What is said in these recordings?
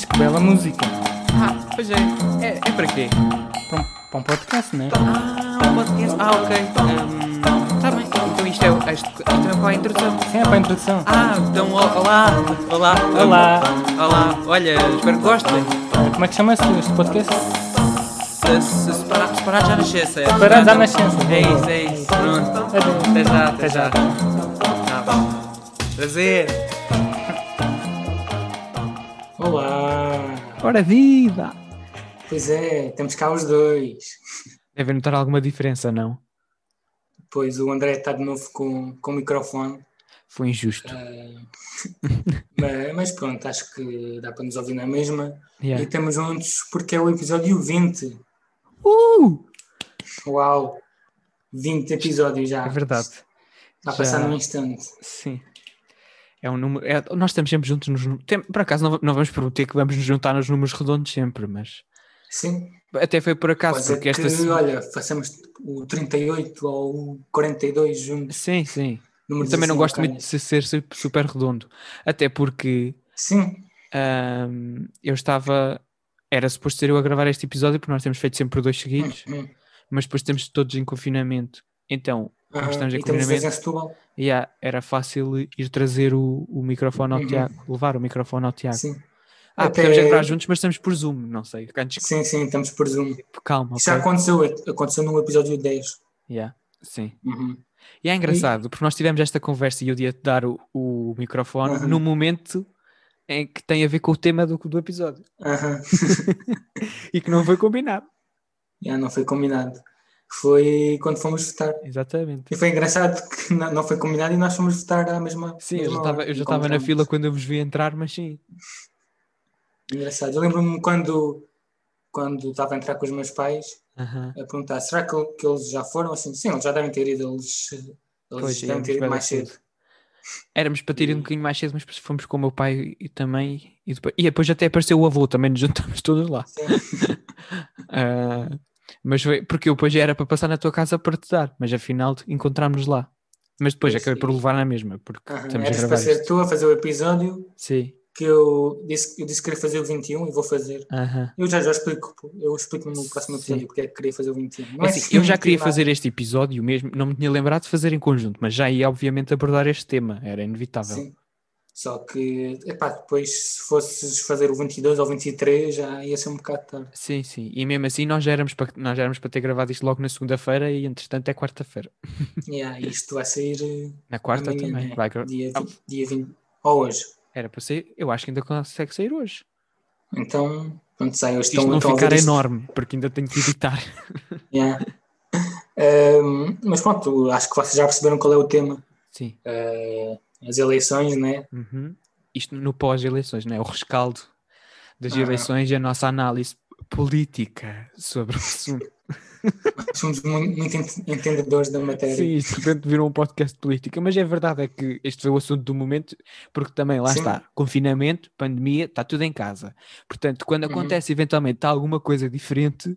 Mas que bela música. Ah, pois é. É, é para quê? Para um, para um podcast, não é? Ah, um podcast. Ah, ok. Está bem. Então isto é, isto, isto é para a introdução. Sim, é para a introdução. Ah, então olá. Olá. Olá. Olá. Olha, espero que gostem. Como é que chama-se este podcast? Se, se separar, separar já nascença. é? Separados à nascença. É isso, é isso. Pronto. Até já, até já. Tá. Prazer. Ora viva! Pois é, temos cá os dois. Devem notar alguma diferença, não? Pois o André está de novo com, com o microfone. Foi injusto. Mas, mas pronto, acho que dá para nos ouvir na mesma. Yeah. E estamos juntos porque é o episódio 20. Uh! Uau! 20 episódios já. É verdade. Está a passar num instante. Sim. É um número. é- nós estamos sempre juntos nos números. Tem- por acaso não, não vamos prometer que vamos nos juntar nos números redondos sempre, mas. Sim. Até foi por acaso, Pode porque que, esta. se- olha, façamos o 38 ou o 42 juntos. Sim, sim. Eu números também não assim gosto muito de ser super, redondo. Até porque Sim, ahm, eu estava. Era suposto ser eu a gravar este episódio, porque nós temos feito sempre dois seguidos, Hum, mas depois estamos todos em confinamento. Então, e dois confinamento, em Setúbal. yeah, era fácil ir trazer o, o microfone ao Uhum. Tiago, levar o microfone ao Tiago. Sim. Ah, Até- podemos gravar juntos, mas estamos por Zoom, não sei. Antes, sim, sim, estamos por Zoom. calma, Isso já ok? aconteceu, aconteceu no episódio 10. Yeah, sim. Uhum. E é engraçado, porque nós tivemos esta conversa e eu ia-te dar o, o microfone Uhum. no momento em que tem a ver com o tema do, do episódio Aham. e que não foi combinado. Já não foi combinado. Foi quando fomos votar. Exatamente. E foi engraçado que não não foi combinado e nós fomos votar à mesma. Sim, eu mesma já estava hora. eu já estava na fila quando eu vos vi entrar, mas sim. Engraçado. Eu lembro-me quando, quando estava a entrar com os meus pais Aham. a perguntar: será que, que eles já foram? Assim, sim, eles já devem ter ido. Eles, eles Pois, devem ter ido mais da cedo. Éramos para ter ido um bocadinho mais cedo, mas fomos com o meu pai e também. E depois, e depois até apareceu o avô, também nos juntamos todos lá. Sim. Ah, mas foi porque eu depois já era para passar na tua casa para te dar, mas afinal encontrámos lá. Mas depois Pois, acabei por levar na mesma, porque Aham, estamos a Eras gravar para ser isto. tu a fazer o episódio Sim. que eu disse, eu disse que queria fazer o 21 e vou fazer. Aham. Eu já, já explico, eu explico no próximo Sim. episódio porque é que queria fazer o 21. Não É é assim, assim, eu já queria nada. fazer este episódio mesmo, não me tinha lembrado de fazer em conjunto, mas já ia obviamente abordar este tema, era inevitável. Sim. Só que, epá, depois se fosses fazer o 22 ou 23 já ia ser um bocado tarde. Sim, sim. E mesmo assim nós já éramos para, nós já éramos para ter gravado isto logo na segunda-feira e entretanto é quarta-feira. Yeah, isto vai sair eh, Na quarta amanhã, também. né? Vai dia, Ah. 20, dia 20. Ou hoje. Era para sair, eu acho que ainda consegue sair hoje. Então, pronto, sai hoje. Isto não estão a ficar isto. enorme, porque ainda tenho que editar. Yeah. Ehm, mas pronto, acho que vocês já perceberam qual é o tema. Sim. Eh, as eleições, né? Uhum. Isto no pós-eleições, não é? O rescaldo das Aham. eleições e a nossa análise política sobre o assunto. Somos muito, muito ent- entendedores da matéria. Sim, de repente virou um podcast de política, mas é verdade, é que este foi o assunto do momento, porque também lá Sim. está, confinamento, pandemia, está tudo em casa. Portanto, quando Uhum. acontece eventualmente alguma coisa diferente,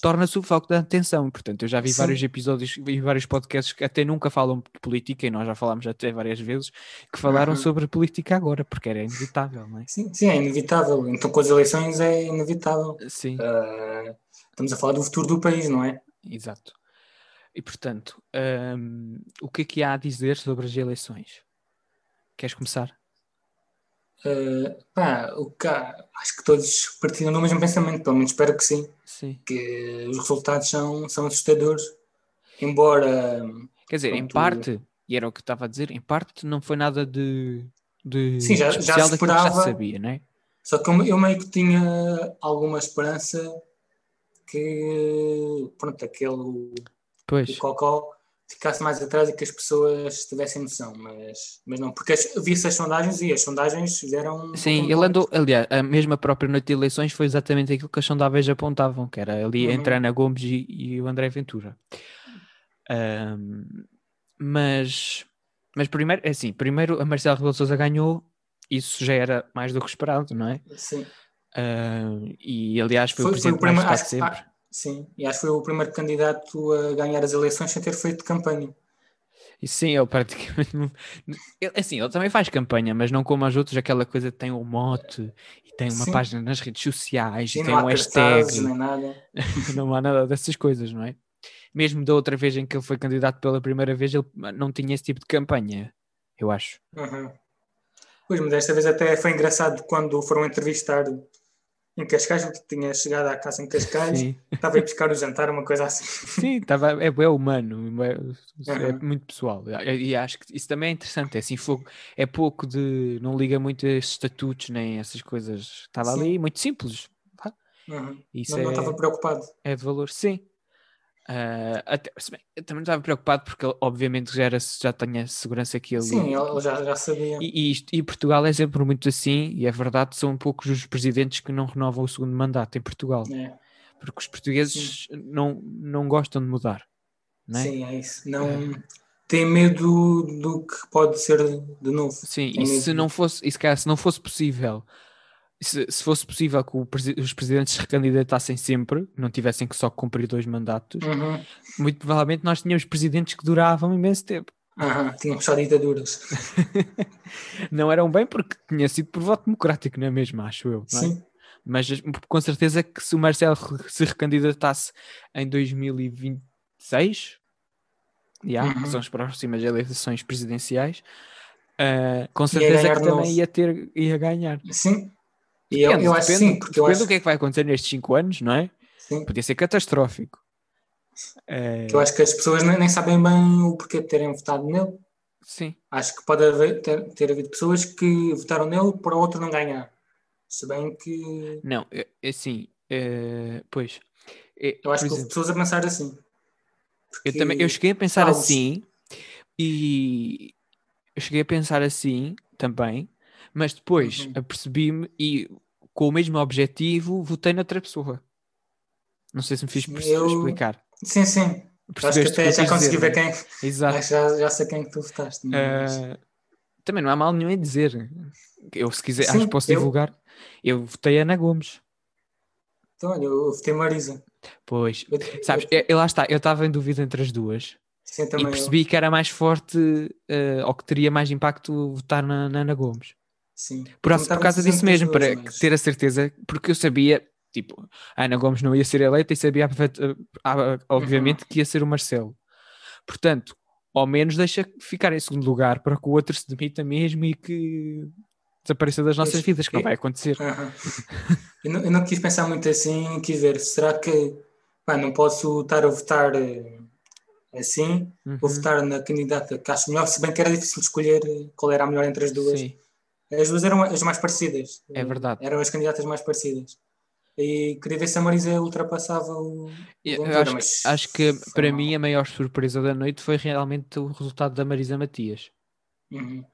torna-se o foco da atenção. Portanto, eu já vi Sim. vários episódios e vários podcasts que até nunca falam de política, e nós já falámos até várias vezes, que falaram Uhum. sobre política agora, porque era inevitável, não é? Sim, sim, é inevitável. Então, com as eleições é inevitável. Sim. Eh, estamos a falar do futuro do país, não é? Exato. E portanto, hum, o que é que há a dizer sobre as eleições? Queres começar? Eh, pá, o que há- acho que todos partilham do mesmo pensamento, pelo menos espero que sim, Sim. que os resultados são, são assustadores. Embora, Quer dizer, em parte, e era o que estava a dizer, em parte não foi nada de, de Sim, já- já especial se já esperava. se sabia, não é? só que eu, eu meio que tinha alguma esperança que, pronto, aquele o Pois, Cocó ficasse mais atrás e que as pessoas tivessem noção, mas, mas não, porque vi-se as sondagens e as sondagens fizeram. sim, ele andou, aliás, a mesma própria noite de eleições foi exatamente aquilo que as sondáveis apontavam, que era ali Uhum. entre Ana Gomes e, e o André Ventura. Ahm, mas, mas primeiro, é assim, primeiro a Marcelo Rebelo Sousa ganhou, isso já era mais do que esperado, não é? Sim. E aliás foi, Foi- o foi o presidente mais primeiro- votado acho sempre. Sim, e acho que foi o primeiro candidato a ganhar as eleições sem ter feito campanha. E sim, ele praticamente. ele- Assim, ele também faz campanha, mas não como as outras, aquela coisa tem um mote e tem uma Sim. página nas redes sociais Sim, e tem um hashtag. nem nada. não há nada dessas coisas, não é? Mesmo da outra vez em que ele foi candidato pela primeira vez, ele não tinha esse tipo de campanha, eu acho. Uhum. Pois, mas desta vez até foi engraçado quando foram entrevistar em Cascais, que tinha chegado à casa em Cascais, Sim, estava a ir buscar o jantar, uma coisa assim. sim tava, é, é humano, é, é Uhum. muito pessoal. E, e acho que isso também é interessante. É, assim, fogo, é pouco de. Não liga muito a estatutos nem essas coisas. Estava Sim. ali, muito simples. Uhum. Isso Não, é, não estava preocupado. é de valor, sim. Ah, até, eu também estava preocupado porque ele, obviamente já, era, já tinha segurança que ele Sim, ele já, já sabia. E, e e Portugal é sempre muito assim, e é verdade, são poucos os presidentes que não renovam o segundo mandato em Portugal, É, porque os portugueses não, não gostam de mudar, é? Sim, é isso. Não tem medo do que pode ser de novo. Sim, Tem e se não fosse, e se, calhar, se não fosse possível, se, se fosse possível que presi- os presidentes se recandidatassem sempre, não tivessem que só cumprir dois mandatos, Uhum. muito provavelmente nós tínhamos presidentes que duravam imenso tempo. Aham, tínhamos só ditaduras. Não eram bem porque tinha sido por voto democrático, não é mesmo? Acho eu. é? Sim, Mas com certeza que se o Marcelo se recandidatasse em 2026, já, que Uhum. são as próximas eleições presidenciais, ah, com certeza que também ia ter ia ganhar. sim. E eu, Depende, eu acho que depende- sim, porque eu depende acho, do que é que vai acontecer nestes 5 anos, não é? sim, Podia ser catastrófico. Que eu acho que as pessoas nem, nem sabem bem o porquê de terem votado nele. sim, Acho que pode haver, ter, ter havido pessoas que votaram nele para o outro não ganhar. Se bem que não, é é assim, eh, pois. é, eu acho que houve exemplo, pessoas a pensar assim. Eu também, eu cheguei a pensar assim e eu cheguei a pensar assim também, mas depois Uhum. apercebi-me e com o mesmo objetivo votei noutra pessoa. Não sei se me fiz Eu- explicar. Sim, sim. Eu Acho que Percebeste que até eu já consegui dizer, ver é? quem. Exato. Que já, já sei quem que tu votaste. mas- Ah, também não há mal nenhum em dizer. Eu, se quiser, Sim, acho que posso eu- divulgar. Eu votei Ana Gomes. Então, olha, eu votei Marisa. Pois, Eu- sabes, eu- é- lá está, eu estava em dúvida entre as duas. sim, E percebi que era mais forte eh, ou que teria mais impacto votar na, na Ana Gomes. Sim. Por, Eu por causa disso mesmo, para mas- ter a certeza, porque eu sabia, tipo, a Ana Gomes não ia ser eleita e sabia obviamente que ia ser o Marcelo. Portanto, ao menos deixa ficar em segundo lugar para que o outro se demita mesmo e que desapareça das nossas vidas, que não vai acontecer. Aham. Eu, não, eu não quis pensar muito assim, quis ver, será que pá, não posso estar a votar eh, assim, vou Uhum, votar na candidata que acho melhor, se bem que era difícil escolher eh, qual era a melhor entre as duas. Sim, As duas eram as mais parecidas. É verdade. Eram as candidatas mais parecidas. E queria ver se a Marisa ultrapassava o. Eu Ventura, acho, mas acho que para mim a maior surpresa da noite foi realmente o resultado da Marisa Matias. Uhum.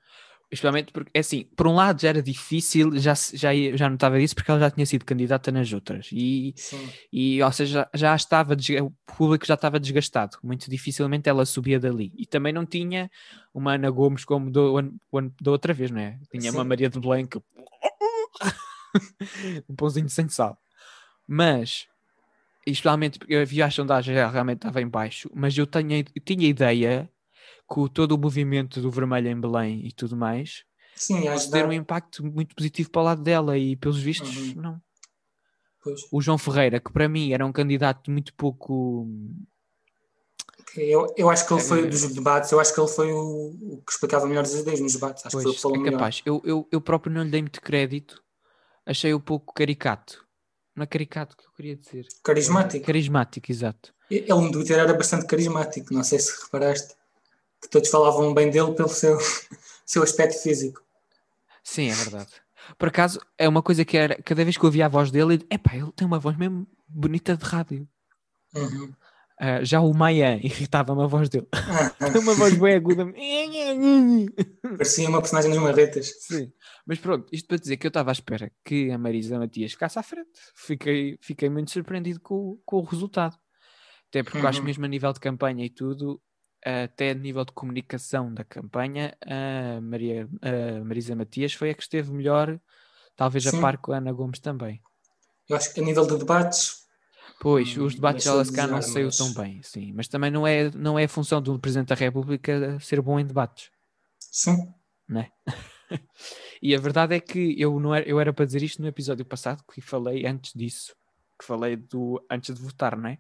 Especialmente porque, é assim, por um lado já era difícil, já, já, já notava isso porque ela já tinha sido candidata nas outras e, Sim. e ou seja, já, já estava, o público já estava desgastado, muito dificilmente ela subia dali e também não tinha uma Ana Gomes como do, da outra vez, não é? Tinha uma Sim. Maria de que um pãozinho sem sal, mas especialmente porque eu havia a sondagem ela realmente estava em baixo, mas eu tinha, eu tinha ideia o- todo o movimento do vermelho em Belém e tudo mais Sim, fosse acho ter um impacto muito positivo para o lado dela e pelos vistos Uhum. não. pois. O João Ferreira, que para mim era um candidato muito pouco Eu, eu acho que ele foi Eh, dos debates, eu acho que ele foi o, o que explicava melhor as ideias nos debates. Acho que foi o pois, é capaz. Eu, eu, eu próprio não lhe dei muito crédito, achei um pouco caricato. Não é caricato que eu queria dizer. Carismático. Carismático, exato. Ele no Twitter era bastante carismático, não sei se reparaste. Que todos falavam bem dele pelo seu, seu aspecto físico. Sim, é verdade. Por acaso, é uma coisa que era, cada vez que eu ouvia a voz dele, epá, ele tem uma voz mesmo bonita de rádio. Uhum. Ah, já o Maia irritava-me a voz dele. Ah, Tem uma voz bem aguda. parecia uma personagem das marretas. Sim. Mas pronto, isto para dizer que eu estava à espera que a Marisa Matias ficasse à frente. Fiquei, fiquei muito surpreendido com, o- com o resultado. Até porque eu acho Uhum. mesmo a nível de campanha e tudo, até a nível de comunicação da campanha, a, Maria, a Marisa Matias foi a que esteve melhor, talvez a Sim. par com a Ana Gomes também. Eu acho que a nível de debates, Pois, Hum, os debates deixou ela de se cá não saiu mas- tão bem, sim. Mas também não é, não é função do Presidente da República ser bom em debates. Sim. E a verdade é que eu, não era, eu era para dizer isto no episódio passado, que falei antes disso, que falei do antes de votar, não é?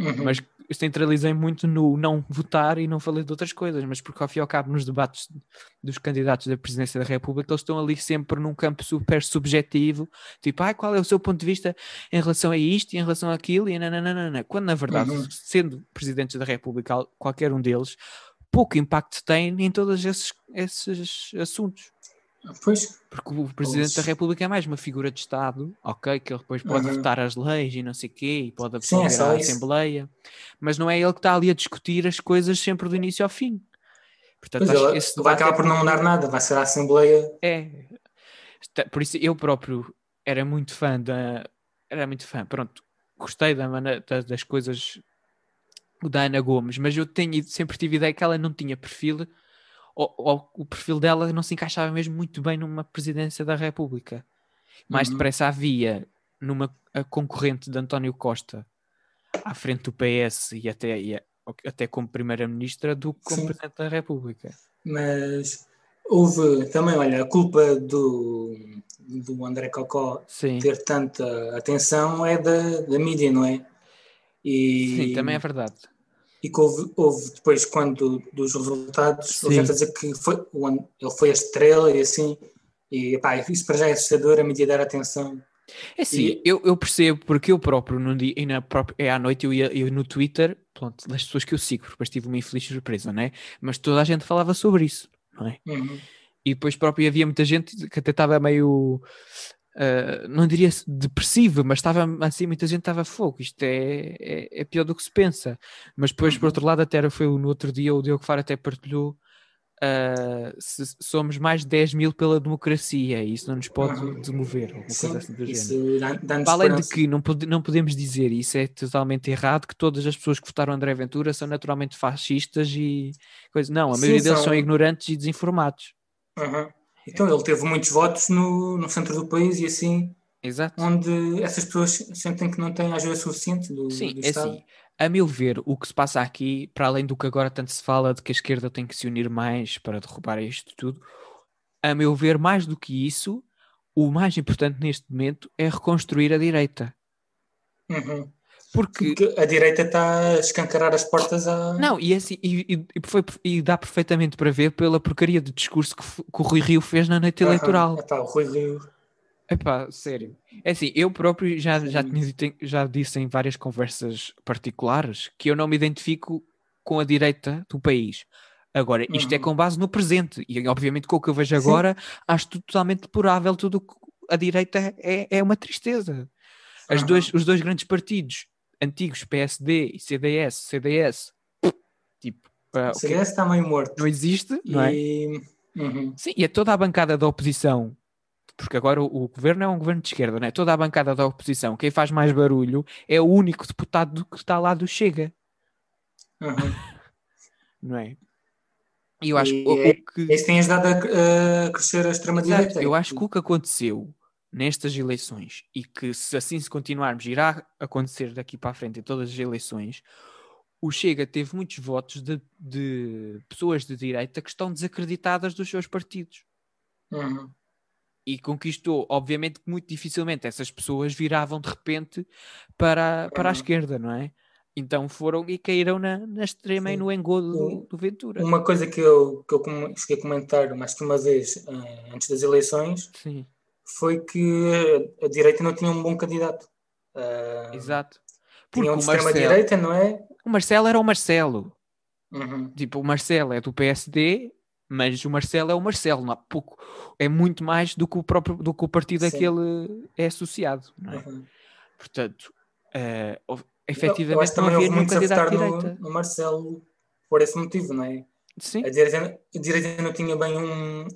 Uhum. Mas centralizei muito no não votar e não falei de outras coisas, mas porque ao fim e ao cabo nos debates dos candidatos da presidência da República eles estão ali sempre num campo super subjetivo, tipo, ah, qual é o seu ponto de vista em relação a isto e em relação àquilo e nananana. quando na verdade, Uhum. sendo presidentes da República, al- qualquer um deles, pouco impacto tem em todos esses, esses assuntos. Pois, Porque o Presidente da Pois. República é mais uma figura de Estado, ok, que ele depois pode Uhum. votar as leis e não sei o quê, e pode Sim, é só a isso. Assembleia, mas não é ele que está ali a discutir as coisas sempre do início ao fim. Portanto, pois acho esse vai acabar é por não mudar nada, vai ser a Assembleia. É. Por isso eu próprio era muito fã da. Era muito fã, pronto. Gostei da da- das coisas da Ana Gomes, mas eu tenho, sempre tive ideia que ela não tinha perfil, ou, ou o perfil dela não se encaixava mesmo muito bem numa presidência da República. Mais Uhum. depressa havia numa concorrente de António Costa à frente do PS e até, e até como primeira-ministra do que como Sim. presidente da República. Mas houve também, olha, a culpa do, do André Cocó Sim, ter tanta atenção é da, da mídia, não é? E, sim, também é verdade. E que houve, houve depois, quando dos resultados, Sim. houve gente a dizer que foi, ele foi a estrela e assim, e pá, isso para já é assustador, a mídia dar atenção. É assim, E- eu, eu percebo porque eu próprio, num dia, na própria, é à noite, eu ia eu no Twitter, pronto, das pessoas que eu sigo, porque depois tive uma infeliz surpresa, não é? Mas toda a gente falava sobre isso, não é? Uhum. E depois próprio havia muita gente que até estava meio, ah, não diria depressiva, mas estava assim, muita gente estava fogo, isto é, é, é pior do que se pensa. Mas depois, por Uhum. outro lado, até era- foi no outro dia, o Diogo Faro até partilhou. ah, se- somos mais de 10 mil pela democracia e isso não nos pode Uhum. demover, alguma coisa Sim, assim do género. dá- Para além de que não, pode- não podemos dizer, isso é totalmente errado, que todas as pessoas que votaram André Ventura são naturalmente fascistas e coisa. Não, a Sim, maioria deles são- são ignorantes e desinformados. Uhum. Então ele teve muitos votos no, no centro do país e assim, Exato. onde essas pessoas sentem que não têm ajuda suficiente do, Sim, do é Estado. assim. A meu ver, o que se passa aqui, para além do que agora tanto se fala de que a esquerda tem que se unir mais para derrubar isto tudo, a meu ver, mais do que isso, o mais importante neste momento é reconstruir a direita. Uhum. Porque Porque a direita está a escancarar as portas a. Não, e, é assim, e, e- foi, e dá perfeitamente para ver pela porcaria de discurso que, que o Rui Rio fez na noite Aham. eleitoral. Epá, o Rui Rio. Epá, sério. É assim, eu próprio já, já, Sim. tinha já disse em várias conversas particulares que eu não me identifico com a direita do país. Agora, isto é Uhum. com base no presente, e obviamente com o que eu vejo Sim. agora, acho tudo totalmente deplorável. Tudo o que a direita é, é uma tristeza. As Aham. dois, os dois grandes partidos antigos, PSD e CDS, CDS, tipo, ah, O CDS está meio morto. não existe, não é? E. Uhum. Sim, e é toda a bancada da oposição, porque agora o, o governo é um governo de esquerda, não é? Toda a bancada da oposição, quem faz mais barulho é o único deputado que está lá do Chega, Uhum. não é? E eu acho E que é- que. Isso tem ajudado a, crescer a extrema-direita. Eu acho que o que aconteceu nestas eleições e que se assim se continuarmos irá acontecer daqui para a frente em todas as eleições, o Chega teve muitos votos de, de pessoas de direita que estão desacreditadas dos seus partidos. Uhum. e conquistou, obviamente que muito dificilmente essas pessoas viravam de repente para, para a Uhum. esquerda, não é? Então foram e caíram na, na extrema e Sim. no engodo do, do Ventura. Uma coisa que eu, que eu cheguei a comentar mais que uma vez eh, antes das eleições Sim, foi que a direita não tinha um bom candidato. Ah, exato. Porque tinha um o de Marcelo, extrema-direita, não é? o Marcelo era o Marcelo. Uhum. Tipo, o Marcelo é do PSD, mas o Marcelo é o Marcelo, não há pouco. É muito mais do que o próprio do que o partido a Sim. que ele é associado, não é? Uhum. Portanto, Eu- eu efetivamente acho que não havia nenhum a candidato de no, direita. no Marcelo por esse motivo, não é? Sim, A direita, a direita não tinha bem um,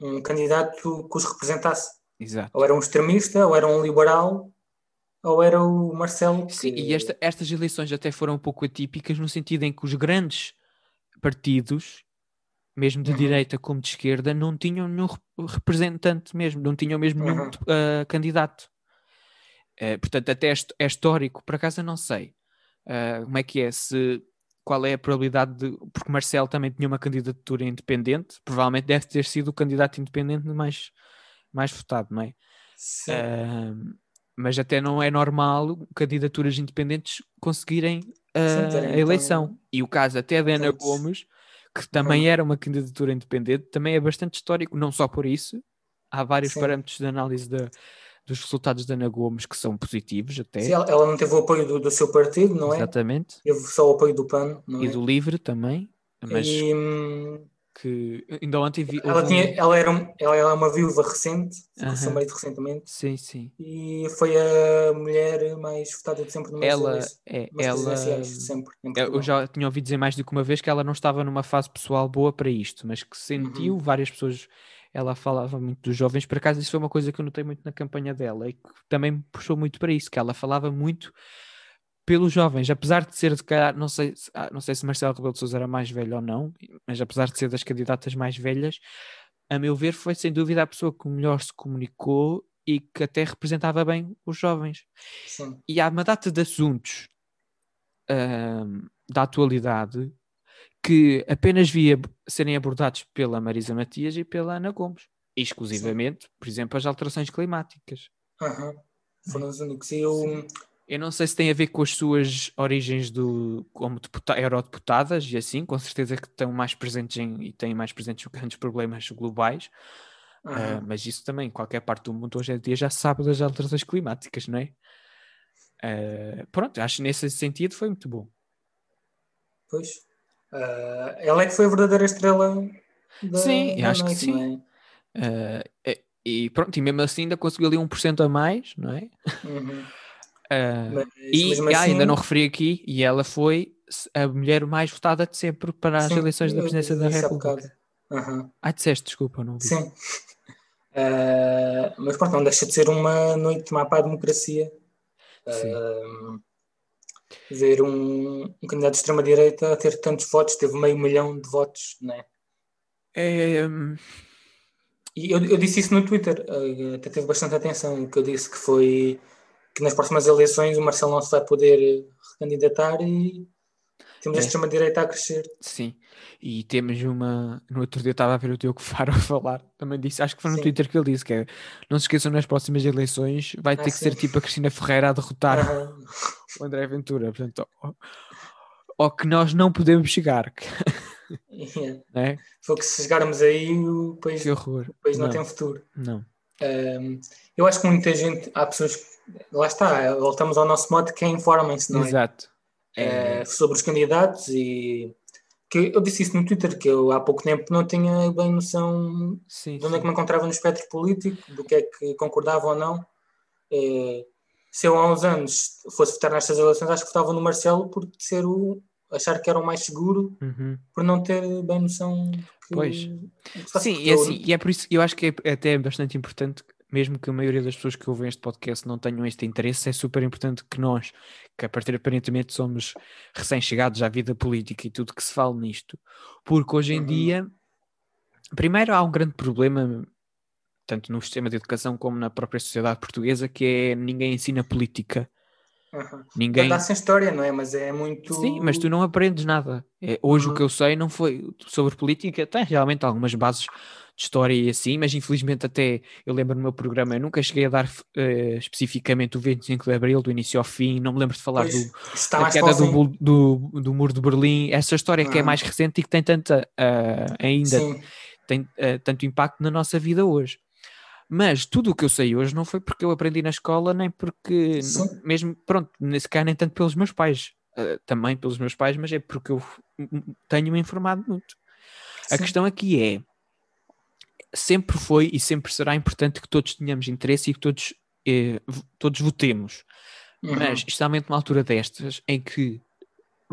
um candidato que os representasse. Exato. Ou era um extremista, ou era um liberal, ou era o Marcelo. Que... Sim, e esta- estas eleições até foram um pouco atípicas no sentido em que os grandes partidos, mesmo de Uhum. direita como de esquerda, não tinham nenhum rep- representante mesmo, não tinham mesmo nenhum Uhum. ah, candidato. Uh, portanto, até é, é, histórico, por acaso eu não sei uh, como é que é, se qual é a probabilidade de. Porque Marcelo também tinha uma candidatura independente, provavelmente deve ter sido o candidato independente mais, mais votado, não é? Sim. Uh, mas até não é normal candidaturas independentes conseguirem uh, Sim, a eleição. Então... E o caso até da Ana Gomes, que também era uma candidatura independente, também é bastante histórico, não só por isso, há vários Sim. parâmetros de análise da, dos resultados da Ana Gomes que são positivos até. Sim, ela não teve o apoio do, do seu partido, não é? Exatamente. Teve só o apoio do PAN, não e é? do LIVRE também. Mas e, hum, que ainda ontem vi. Ela, tinha, ela, era, ela era uma viúva recente, uh -huh. seu marido recentemente. Sim, sim. E foi a mulher mais votada de sempre no Ela é, ela. Sempre, eu já tinha ouvido dizer mais do que uma vez que ela não estava numa fase pessoal boa para isto, mas que sentiu uhum. várias pessoas ela falava muito dos jovens, por acaso isso foi uma coisa que eu notei muito na campanha dela e que também me puxou muito para isso, que ela falava muito pelos jovens, apesar de ser de calhar, não sei, ah, não sei se Marcelo Rebelo de Sousa era mais velho ou não, mas apesar de ser das candidatas mais velhas, a meu ver foi sem dúvida a pessoa que melhor se comunicou e que até representava bem os jovens. Sim. E há uma data de assuntos da atualidade que apenas via serem abordados pela Marisa Matias e pela Ana Gomes, exclusivamente, Sim. por exemplo, as alterações climáticas. Uhum. Foram os únicos. E eu... eu não sei se tem a ver com as suas origens do, como deputa, eurodeputadas e assim, com certeza que estão mais presentes em, e têm mais presentes grandes problemas globais, uhum. uh, mas isso também, qualquer parte do mundo hoje em dia já sabe das alterações climáticas, não é? Uh, pronto, acho que nesse sentido foi muito bom. Pois. Uh, ela é que foi a verdadeira estrela da, Sim, da acho noite, que sim. É? E pronto, e mesmo assim ainda conseguiu ali 1% a mais, não é? Uhum. Uh, mas, e assim... ah, ainda não referi aqui, e ela foi a mulher mais votada de sempre para as sim, eleições da presidência da República. Uhum. Ah, disseste, desculpa, não vi. Sim. Uh, mas pronto, não deixa de ser uma noite de mapa à democracia. Uh, ver um, um candidato de extrema-direita a ter tantos votos, teve meio milhão de votos, não é? é um... E eu, eu, disse isso no Twitter, até teve bastante atenção, que eu disse que foi que nas próximas eleições o Marcelo não se vai poder recandidatar e temos é. a extrema-direita a crescer. Sim, e temos uma. No outro dia estava a ver o Diogo Faro a falar, também disse, acho que foi no sim. Twitter que ele disse: que é, não se esqueçam, nas próximas eleições vai ter ah, que sim. ser tipo a Cristina Ferreira a derrotar o André Ventura. Portanto, ou, que nós não podemos chegar. Yeah. É? Foi que se chegarmos aí, o país, o país não, não tem futuro. Não. Um, eu acho que muita gente, há pessoas que, lá está, voltamos ao nosso modo que é informem-se, não é? Exato. É... sobre os candidatos e que eu disse isso no Twitter, que eu há pouco tempo não tinha bem noção sim, de onde sim. é que me encontrava no espectro político, do que é que concordava ou não. É, se eu há uns anos fosse votar nestas eleições, acho que votava no Marcelo por ser o achar que era o mais seguro, uhum. por não ter bem noção que, pois. Sim, e, é assim, e é por isso eu acho que é até bastante importante mesmo que a maioria das pessoas que ouvem este podcast não tenham este interesse, é super importante que nós, que a partir aparentemente somos recém-chegados à vida política e tudo que se fala nisto, porque hoje em uhum. dia, primeiro há um grande problema, tanto no sistema de educação como na própria sociedade portuguesa, que é ninguém ensina política. Uhum. Ninguém dá sem história, não é? Mas é muito. Sim, mas tu não aprendes nada. É, hoje uhum. o que eu sei não foi sobre política, tem realmente algumas bases de história e assim, mas infelizmente até eu lembro no meu programa, eu nunca cheguei a dar uh, especificamente o 25 de Abril, do início ao fim, não me lembro de falar pois, do, da queda do, do, do, muro de Berlim, essa história que é mais recente e que tem tanta uh, ainda Sim. tem uh, tanto impacto na nossa vida hoje. Mas tudo o que eu sei hoje não foi porque eu aprendi na escola, nem porque, não, mesmo, pronto, nesse caso nem tanto pelos meus pais, também pelos meus pais, mas é porque eu tenho-me informado muito. Sim. A questão aqui é, sempre foi e sempre será importante que todos tenhamos interesse e que todos, eh, todos votemos. Uhum. Mas estamos numa altura destas em que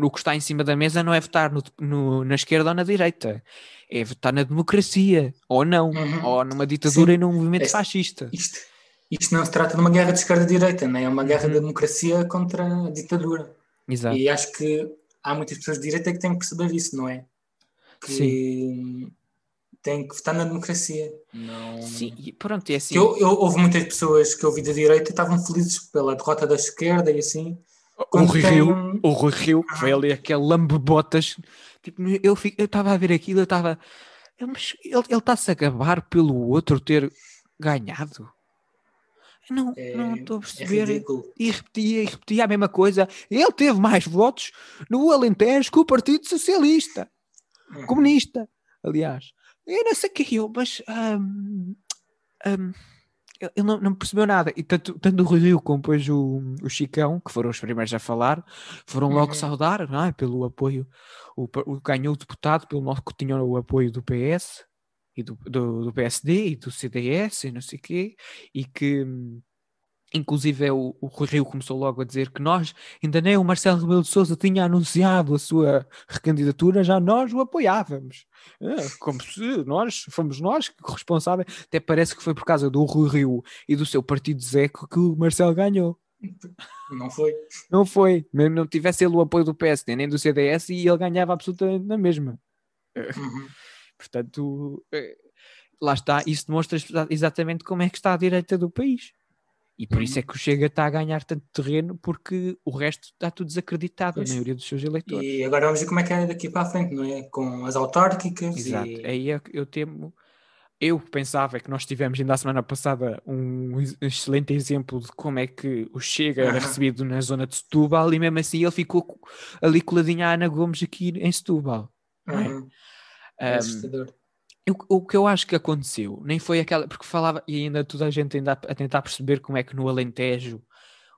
o que está em cima da mesa não é votar no, no, na esquerda ou na direita, é votar na democracia, ou não, uhum. ou numa ditadura Sim. e num movimento este, fascista. Isto, isto não se trata de uma guerra de esquerda-direita, é? é uma guerra uhum. da democracia contra a ditadura. Exato. E acho que há muitas pessoas de direita que têm que perceber isso, não é? Que Sim tem que votar na democracia. Não... Sim, e pronto, é assim. Eu, eu, houve muitas pessoas que eu vi da direita estavam felizes pela derrota da esquerda e assim. O Rui tem... Rio, o Rui Rio, que veio ali aquele lambe-botas. Tipo, eu estava a ver aquilo, eu estava. Mas ele está-se a gabar pelo outro ter ganhado. Não, é, não estou a é perceber. É e repetia e repetia a mesma coisa. Ele teve mais votos no Alentejo que o Partido Socialista. Uhum. Comunista, aliás. Eu não sei o que eu, mas um, um, ele não, não, percebeu nada. E tanto, tanto o Rui Rio como depois o, o Chicão, que foram os primeiros a falar, foram logo uhum. saudar não é? pelo apoio. O, o, ganhou o deputado pelo nosso que tinha o apoio do PS e do, do, do, PSD e do CDS e não sei o quê, e que inclusive é o, o Rui Rio começou logo a dizer que nós, ainda nem o Marcelo Rebelo de Sousa tinha anunciado a sua recandidatura, já nós o apoiávamos. É, como se nós, fomos nós responsáveis, até parece que foi por causa do Rui Rio e do seu partido Zeco que o Marcelo ganhou. Não foi. Não foi. Mesmo não tivesse ele o apoio do PSD nem do CDS e ele ganhava absolutamente na mesma. Uhum. Portanto, eh, lá está, isso demonstra exatamente como é que está a direita do país. E por isso é que o Chega está a ganhar tanto terreno, porque o resto está tudo desacreditado, pois. a maioria dos seus eleitores. E agora vamos ver como é que é daqui para a frente, não é? Com as autárquicas. Exato, e... aí é eu temo. Eu pensava que nós tivemos ainda a semana passada um excelente exemplo de como é que o Chega era recebido na zona de Setúbal e mesmo assim ele ficou ali coladinho à Ana Gomes aqui em Setúbal. Uhum. É? Um, o, o que eu acho que aconteceu nem foi aquela, porque falava, e ainda toda a gente ainda a tentar perceber como é que no Alentejo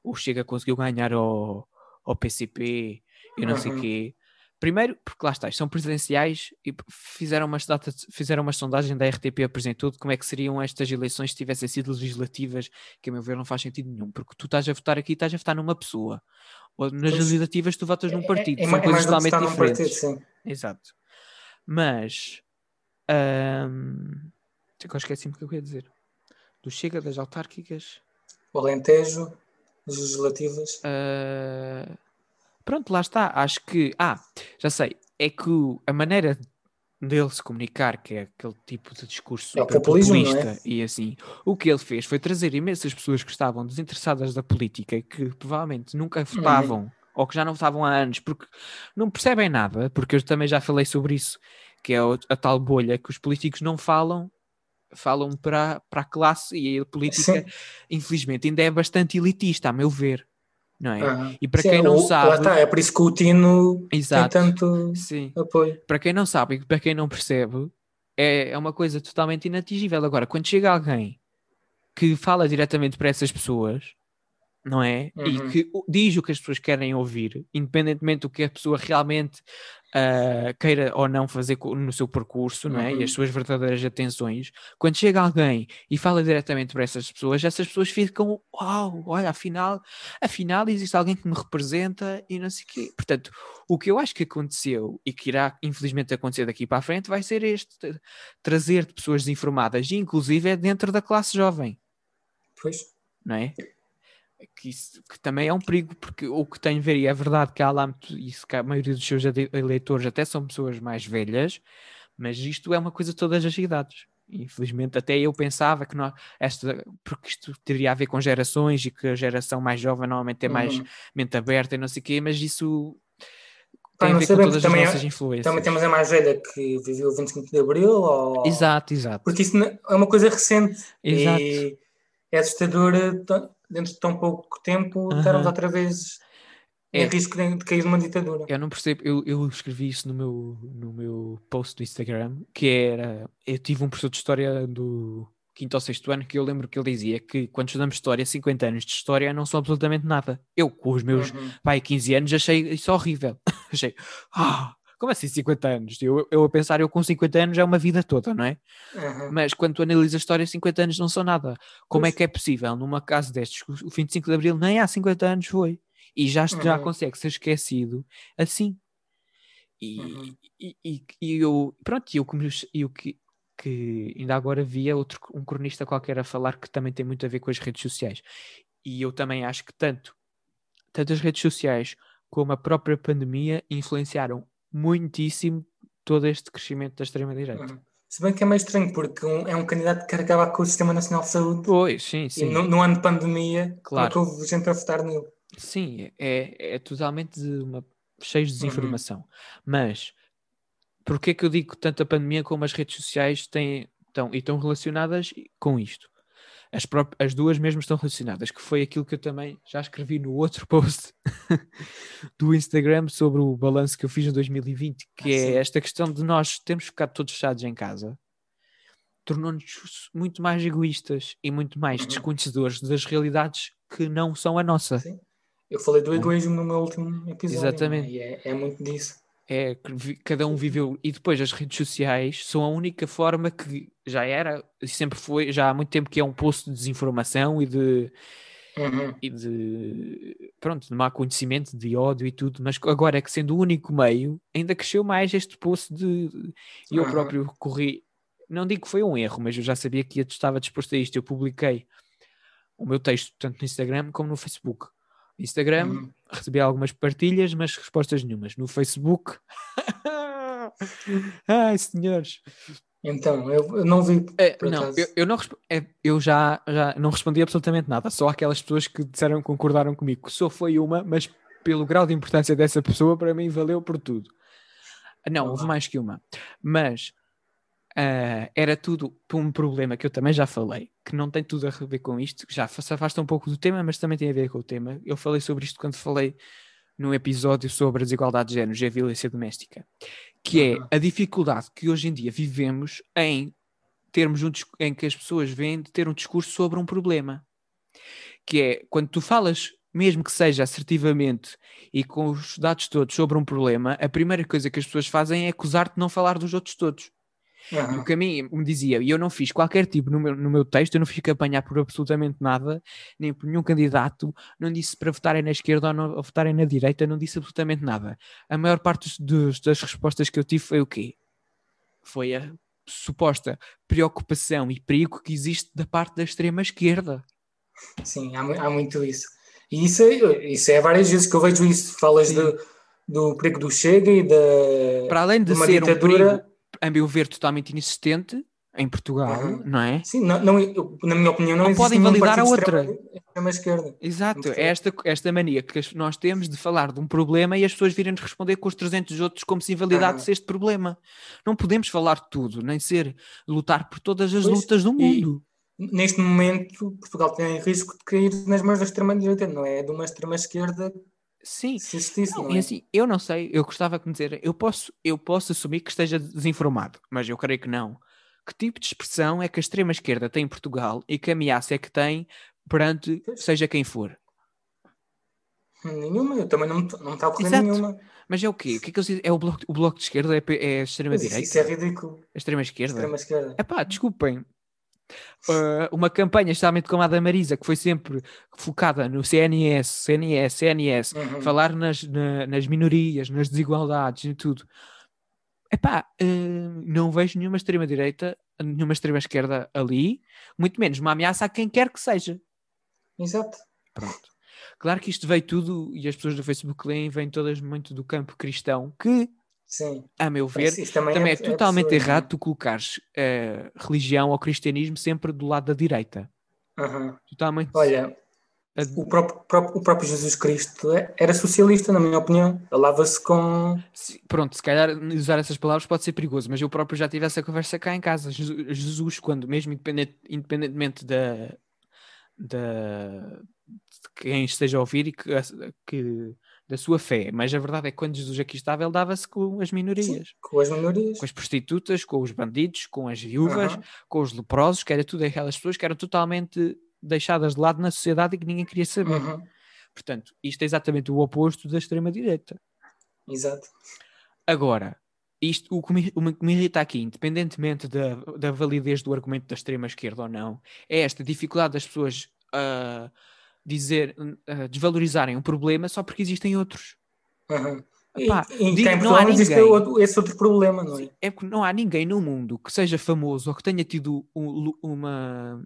o Chega conseguiu ganhar ao, ao PCP e não uhum. sei o quê. Primeiro, porque lá está, são presidenciais e fizeram umas, datas, fizeram uma sondagem da RTP apresentou como é que seriam estas eleições se tivessem sido legislativas, que a meu ver não faz sentido nenhum, porque tu estás a votar aqui, estás a votar numa pessoa, ou nas pois, legislativas tu votas num partido, é, é, são é coisas totalmente diferentes. Partido, Exato. Mas um, agora esqueci-me o que eu ia dizer. Do Chega, das autárquicas. O Alentejo, das legislativas. Uh, pronto, lá está. Acho que. Ah, já sei. É que a maneira dele se comunicar, que é aquele tipo de discurso é populista é? e assim, o que ele fez foi trazer imensas pessoas que estavam desinteressadas da política e que provavelmente nunca votavam uhum. ou que já não votavam há anos porque não percebem nada, porque eu também já falei sobre isso que é a tal bolha que os políticos não falam, falam para, para a classe e a política, Sim. infelizmente, ainda é bastante elitista, a meu ver. Não é? E para Sim, quem não o, sabe. Está, é por isso que o Tino Exato. tem tanto Sim. apoio. Para quem não sabe e para quem não percebe, é, é uma coisa totalmente inatingível. Agora, quando chega alguém que fala diretamente para essas pessoas, não é? Uhum. E que diz o que as pessoas querem ouvir, independentemente do que a pessoa realmente uh, queira ou não fazer no seu percurso, não é? Uhum. E as uhum. suas verdadeiras atenções. Quando chega alguém e fala diretamente para essas pessoas, essas pessoas ficam, uau, olha, afinal, afinal existe alguém que me representa e não sei o quê. Portanto, o que eu acho que aconteceu e que irá infelizmente acontecer daqui para a frente vai ser este, trazer pessoas desinformadas, inclusive é dentro da classe jovem. Pois. Não é? Que, isso, que também é um perigo, porque o que tenho a ver, e é verdade que há lá isso, que a maioria dos seus eleitores até são pessoas mais velhas, mas isto é uma coisa de todas as idades. Infelizmente, até eu pensava que não, esta, porque isto teria a ver com gerações e que a geração mais jovem normalmente tem uhum. mais mente aberta e não sei o quê, mas isso tem a ver com todas as nossas é, influências. Também temos a mais velha que viveu o 25 de Abril. Ou... Exato, exato. Porque isso é uma coisa recente. Exato. E é assustador dentro de tão pouco tempo, uhum. estarmos outra vez em é. risco de cair numa ditadura. Eu não percebo, eu, eu escrevi isso no meu, no meu post do Instagram, que era, eu tive um professor de História do quinto ou sexto ano que eu lembro que ele dizia que quando estudamos História, 50 anos de História não são absolutamente nada. Eu, com os meus uhum. pai 15 anos, achei isso horrível. achei, ah, como assim 50 anos? Eu, eu a pensar, eu com 50 anos é uma vida toda, não é? Uhum. Mas quando tu analisas a história, 50 anos não são nada. Como pois. é que é possível, numa casa destes, o 25 de Abril nem há 50 anos foi. E já, uhum. já consegue ser esquecido assim. E, uhum. e, e, e, eu, pronto, eu, eu que, que ainda agora via outro, um cronista qualquer a falar que também tem muito a ver com as redes sociais. E eu também acho que tanto, tanto as redes sociais como a própria pandemia influenciaram muitíssimo todo este crescimento da extrema-direita. Uhum. Se bem que é meio estranho, porque um, é um candidato que carregava com o Sistema Nacional de Saúde. Pois, sim, sim. E no, no ano de pandemia, claro. como houve gente a votar nele? Sim, é, é totalmente uma, cheio de desinformação. Uhum. Mas, porquê que eu digo que tanto a pandemia como as redes sociais têm, estão, e estão relacionadas com isto? As, as duas mesmo estão relacionadas, que foi aquilo que eu também já escrevi no outro post do Instagram sobre o balanço que eu fiz em 2020, que ah, é esta questão de nós termos ficado todos fechados em casa, tornou-nos muito mais egoístas e muito mais uhum. desconhecedores das realidades que não são a nossa. Sim. Eu falei do egoísmo no meu último episódio. Exatamente. E é, é muito disso é cada um viveu e depois as redes sociais são a única forma que já era e sempre foi já há muito tempo que é um posto de desinformação e de uhum. e de pronto de má conhecimento de ódio e tudo mas agora é que sendo o único meio ainda cresceu mais este posto de e eu uhum. próprio corri não digo que foi um erro mas eu já sabia que estava disposto a isto eu publiquei o meu texto tanto no Instagram como no Facebook Instagram, uhum. Recebi algumas partilhas, mas respostas nenhumas. No Facebook, ai senhores. Então, eu não vi. É, não, eu, eu, não é, eu já, já não respondi absolutamente nada, só aquelas pessoas que disseram concordaram comigo. Só foi uma, mas pelo grau de importância dessa pessoa, para mim valeu por tudo. Não, houve mais que uma. Mas Uh, era tudo um problema que eu também já falei, que não tem tudo a ver com isto, já se afasta um pouco do tema, mas também tem a ver com o tema. Eu falei sobre isto quando falei num episódio sobre a desigualdade de género e a violência doméstica, que é a dificuldade que hoje em dia vivemos em termos um, em que as pessoas vêm de ter um discurso sobre um problema, que é quando tu falas mesmo que seja assertivamente e com os dados todos sobre um problema, a primeira coisa que as pessoas fazem é acusar-te de não falar dos outros todos. Uhum. O que a mim me dizia, e eu não fiz qualquer tipo no meu, no meu texto, eu não fiz apanhar por absolutamente nada, nem por nenhum candidato, não disse para votarem na esquerda ou, não, ou votarem na direita, não disse absolutamente nada. A maior parte dos, das respostas que eu tive foi o quê? Foi a suposta preocupação e perigo que existe da parte da extrema esquerda. Sim, há, há muito isso. E isso, é, isso é várias vezes que eu vejo isso. Falas de, do perigo do Chega e da. Para além de, de ser ditadura... um perigo a meu ver, totalmente inexistente em Portugal, uhum. não é? Sim, não, não, na minha opinião, não, não podem validar a outra. Extrema esquerda. Exato, é esta, esta mania que nós temos de falar de um problema e as pessoas virem-nos responder com os 300 outros como se invalidasse uhum. este problema. Não podemos falar de tudo, nem ser lutar por todas as pois, lutas do mundo. Neste momento, Portugal tem risco de cair nas mãos da extrema-direita, não é? De uma extrema-esquerda Sim, não, não é? assim, eu não sei, eu gostava de dizer, eu posso, eu posso assumir que esteja desinformado, mas eu creio que não. Que tipo de expressão é que a extrema-esquerda tem em Portugal e que ameaça é que tem perante seja quem for? Nenhuma, eu também não, não está a ocorrer nenhuma. Mas é o quê? O que é que eles É o bloco, o bloco de esquerda? É, é a extrema-direita? Isso é ridículo. A extrema-esquerda? Extrema-esquerda. É pá, desculpem, Uh, uma campanha, especialmente como a da Marisa, que foi sempre focada no CNS, CNS, CNS, uhum. falar nas, na, nas minorias, nas desigualdades e tudo. Epá, uh, não vejo nenhuma extrema-direita, nenhuma extrema-esquerda ali, muito menos uma ameaça a quem quer que seja. Exato. Pronto. Claro que isto veio tudo, e as pessoas do Facebook leem, vêm todas muito do campo cristão, que Sim. A meu ver, também, também, é, é totalmente é errado tu colocares uh, religião ou cristianismo sempre do lado da direita. Uhum. Totalmente. Olha, o próprio, próprio, o próprio Jesus Cristo é, era socialista, na minha opinião. Alava-se com. Pronto, se calhar usar essas palavras pode ser perigoso, mas eu próprio já tive essa conversa cá em casa. Jesus, quando mesmo independente, independentemente da, da, de quem esteja a ouvir e que, que da sua fé, mas a verdade é que quando Jesus aqui estava, ele dava-se com as minorias. Sim, com as minorias. Com as prostitutas, com os bandidos, com as viúvas, uhum. com os leprosos, que era tudo aquelas pessoas que eram totalmente deixadas de lado na sociedade e que ninguém queria saber. Uhum. Portanto, isto é exatamente o oposto da extrema-direita. Exato. Agora, isto, o que, me, o que me irrita aqui, independentemente da, da validez do argumento da extrema-esquerda ou não, é esta dificuldade das pessoas. Uh, dizer, uh, desvalorizarem um problema só porque existem outros. Uhum. Epá, e, e não há ninguém, outro, esse outro problema, não é? É porque não há ninguém no mundo que seja famoso ou que tenha tido um, uma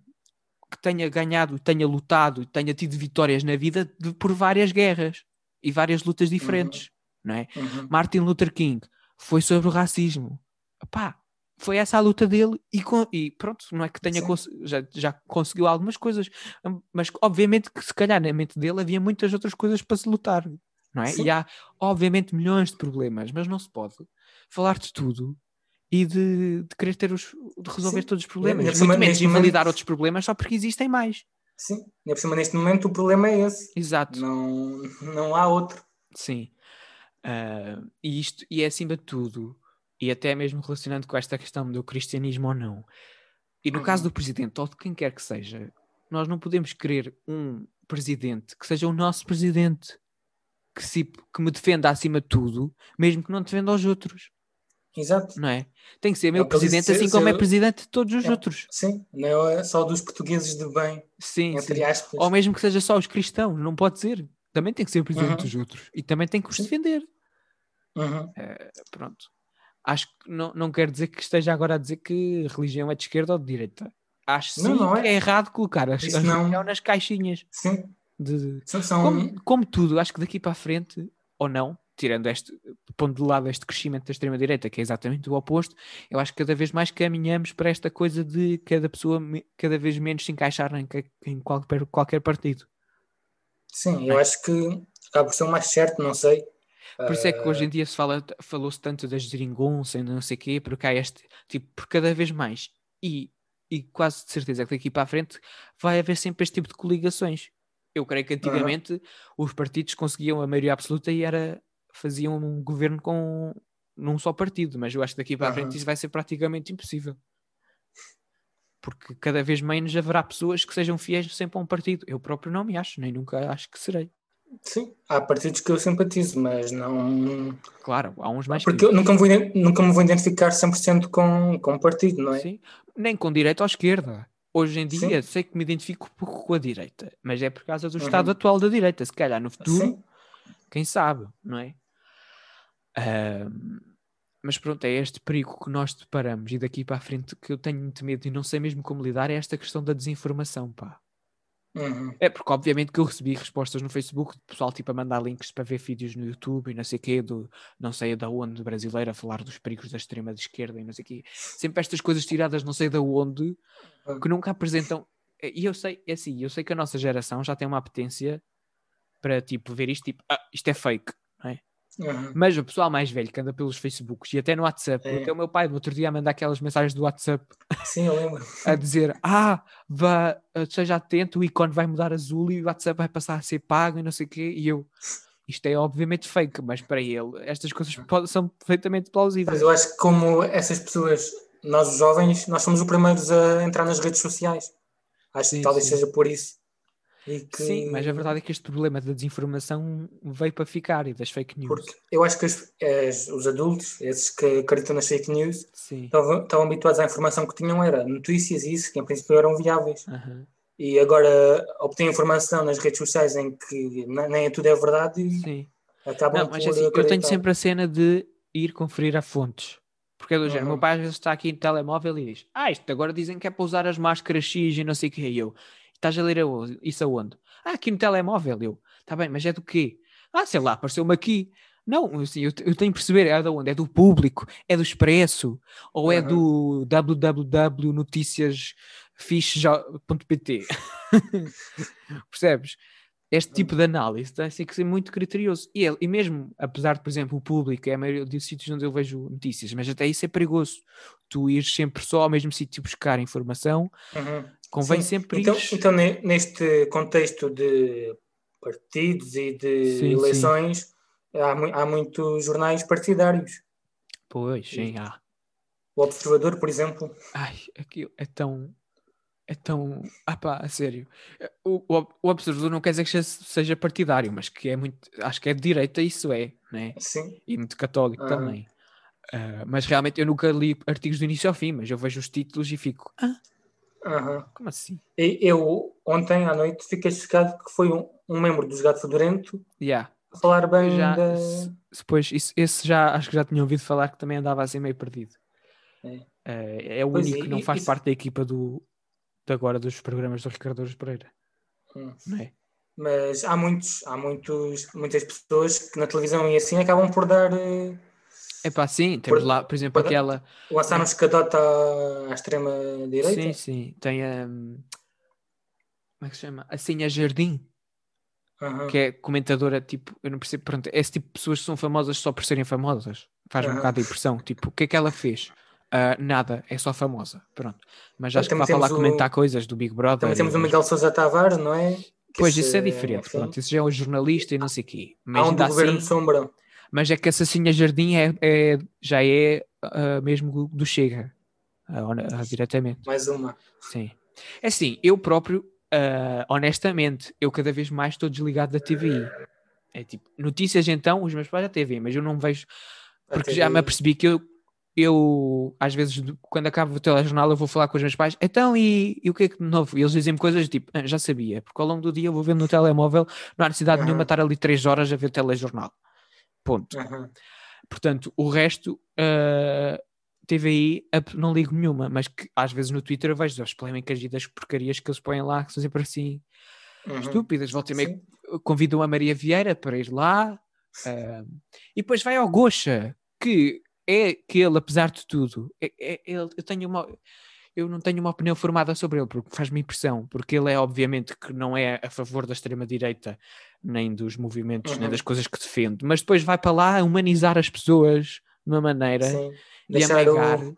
que tenha ganhado, tenha lutado e tenha tido vitórias na vida de, por várias guerras e várias lutas diferentes, uhum. não é? Uhum. Martin Luther King foi sobre o racismo. Epá, foi essa a luta dele e, com, e pronto, não é que tenha cons já, já conseguiu algumas coisas, hum, mas obviamente que se calhar na mente dele havia muitas outras coisas para se lutar, não é? Sim. E há obviamente milhões de problemas, mas não se pode falar de tudo e de, de querer ter os, de resolver Sim. todos os problemas, e, muito menos invalidar momento... outros problemas só porque existem mais. Sim, e por cima neste momento o problema é esse. Exato. Não, não há outro. Sim. Uh, e isto, e é acima de tudo, e até mesmo relacionando com esta questão do cristianismo ou não, e no caso do presidente, ou de quem quer que seja, nós não podemos querer um presidente que seja o nosso presidente, que, se, que me defenda acima de tudo, mesmo que não defenda aos outros. Exato. Não é? Tem que ser meu é presidente, assim como é presidente de todos os é, outros. Sim, não é só dos portugueses de bem. Sim, entre sim. aspas. Ou mesmo que seja só os cristãos, não pode ser. Também tem que ser presidente uhum. dos outros. E também tem que os defender. Uhum. É, pronto. Acho que não, não quer dizer que esteja agora a dizer que religião é de esquerda ou de direita. Acho sim não, não é. que é errado colocar a, a religião nas caixinhas. Sim. De, são, são... Como, como tudo, acho que daqui para a frente, ou não, tirando este, pondo de lado este crescimento da extrema-direita, que é exatamente o oposto, eu acho que cada vez mais caminhamos para esta coisa de cada pessoa cada vez menos se encaixar em, em qualquer, qualquer partido. Sim, eu acho que acaba por ser mais certo, não sei. Por isso é que hoje em dia se fala, falou-se tanto das geringonças e não sei o quê, porque há este, tipo, por cada vez mais. E, e quase de certeza que daqui para a frente vai haver sempre este tipo de coligações. Eu creio que antigamente uhum. os partidos conseguiam a maioria absoluta e era faziam um governo com num só partido, mas eu acho que daqui para a frente isso vai ser praticamente impossível. Porque cada vez menos haverá pessoas que sejam fiéis sempre a um partido. Eu próprio não me acho, nem nunca acho que serei. Sim, há partidos que eu simpatizo, mas não. Claro, há uns mais. Porque eu nunca me vou, nunca me vou identificar 100% com, com um partido, não é? Sim, nem com direita ou esquerda. Hoje em dia Sim. sei que me identifico pouco com a direita, mas é por causa do uhum. estado atual da direita. Se calhar no futuro, Sim. quem sabe, não é? Uh, mas pronto, é este perigo que nós deparamos e daqui para a frente que eu tenho muito medo e não sei mesmo como lidar é esta questão da desinformação, pá. Uhum. É porque obviamente que eu recebi respostas no Facebook de pessoal tipo a mandar links para ver vídeos no YouTube e não sei o quê, do não sei da onde brasileira falar dos perigos da extrema de esquerda e não sei o quê. Sempre estas coisas tiradas não sei da onde uhum. que nunca apresentam. E eu sei, é assim, eu sei que a nossa geração já tem uma apetência para tipo ver isto, tipo, ah, isto é fake, não é? Uhum. Mas o pessoal mais velho que anda pelos Facebooks e até no WhatsApp, é. até o meu pai no outro dia a mandar aquelas mensagens do WhatsApp Sim, eu lembro. a dizer: Ah, vá, seja atento, o ícone vai mudar azul e o WhatsApp vai passar a ser pago e não sei o quê. E eu, isto é obviamente fake, mas para ele estas coisas são perfeitamente plausíveis. Mas eu acho que, como essas pessoas, nós jovens, nós somos os primeiros a entrar nas redes sociais. Acho sim, que talvez sim. seja por isso. Que... Sim, mas a verdade é que este problema da desinformação veio para ficar e das fake news. Porque eu acho que as, as, os adultos, esses que acreditam nas fake news, estavam, estavam, habituados à informação que tinham, era notícias e isso, que em princípio eram viáveis. Uhum. E agora obtêm informação nas redes sociais em que nem tudo é verdade e Sim. acabam Não, mas assim, eu tenho sempre a cena de ir conferir a fontes. Porque é do género, uhum. meu pai às vezes está aqui no telemóvel e diz: Ah, isto agora dizem que é para usar as máscaras X e não sei o que. E eu, Estás a ler isso aonde? Ah, aqui no telemóvel. Eu, está bem, mas é do quê? Ah, sei lá, apareceu-me aqui. Não, assim, eu, eu, tenho que perceber, é de onde? É do público? É do expresso? Ou uhum. é do www.noticiasfixe.pt? Percebes? Este tipo de análise tem que ser muito criterioso. E, e mesmo, apesar de, por exemplo, o público é a maioria dos sítios onde eu vejo notícias, mas até isso é perigoso. Tu ires sempre só ao mesmo sítio buscar informação, uhum. convém sim. sempre então. Então, neste contexto de partidos e de sim, eleições, sim. Há, há muitos jornais partidários. Pois, sim, há. O Observador, por exemplo. Ai, aquilo é tão é tão. Ah pá, a sério. O, o, o observador não quer dizer que seja partidário, mas que é muito. Acho que é de direita, isso é, né? Sim. E muito católico uhum. também. Uh, mas realmente eu nunca li artigos do início ao fim, mas eu vejo os títulos e fico. Ah, uhum. como assim? Eu ontem à noite fiquei chocado que foi um, um membro do Gato Fedorento yeah. a falar bem já, da. Depois, isso, esse já acho que já tinha ouvido falar que também andava assim meio perdido. É, uh, é o pois único é, que não faz isso... parte da equipa do, de agora dos programas do Ricardo Pereira. Hum. Não é? Mas há muitos, há muitos, muitas pessoas que na televisão e assim acabam por dar É pá, sim, temos por, lá, por exemplo, por, aquela. Lançaram um escadote à, à extrema-direita? Sim, sim. Tem a. Um, como é que se chama? A Jardim. Uhum. Que é comentadora, tipo, eu não percebo, pronto, esse tipo de pessoas que são famosas só por serem famosas. Faz-me uhum. um bocado de impressão. Tipo, o que é que ela fez? Uh, nada, é só famosa. Pronto. Mas acho que vai falar o... comentar coisas do Big Brother. Também temos o Miguel Sousa Tavares, não é? Que pois, isso é diferente. É pronto, isso já é um jornalista e não sei o quê. Mas Há um do governo assim, sombra. Mas é que Assassina Jardim é, é já é uh, mesmo do Chega. Uh, diretamente. Mais uma. Sim. É assim, eu próprio, honestamente, eu cada vez mais estou desligado da TVI. É tipo, notícias então, os meus pais já TV, mas eu não vejo. Porque já me apercebi que eu eu, às vezes, quando acabo o telejornal, eu vou falar com os meus pais, então, e, e o que é que de novo? E eles dizem-me coisas tipo, ah, já sabia, porque ao longo do dia eu vou vendo no telemóvel, não há necessidade uhum. nenhuma estar ali três horas a ver telejornal. Ponto. Uhum. Portanto, o resto, uh, TVI, não ligo nenhuma, mas que às vezes no Twitter eu vejo as polémicas e das porcarias que eles põem lá, que são sempre assim uhum. estúpidas. Volta e meio convidam a Maria Vieira para ir lá, uh, e depois vai ao Gocha, que é que ele, apesar de tudo, é, é, ele, eu tenho uma. Eu não tenho uma opinião formada sobre ele, porque faz-me impressão, porque ele é obviamente que não é a favor da extrema-direita, nem dos movimentos, uhum. nem das coisas que defende, mas depois vai para lá humanizar as pessoas de uma maneira sim. e Deixar amegar. Um,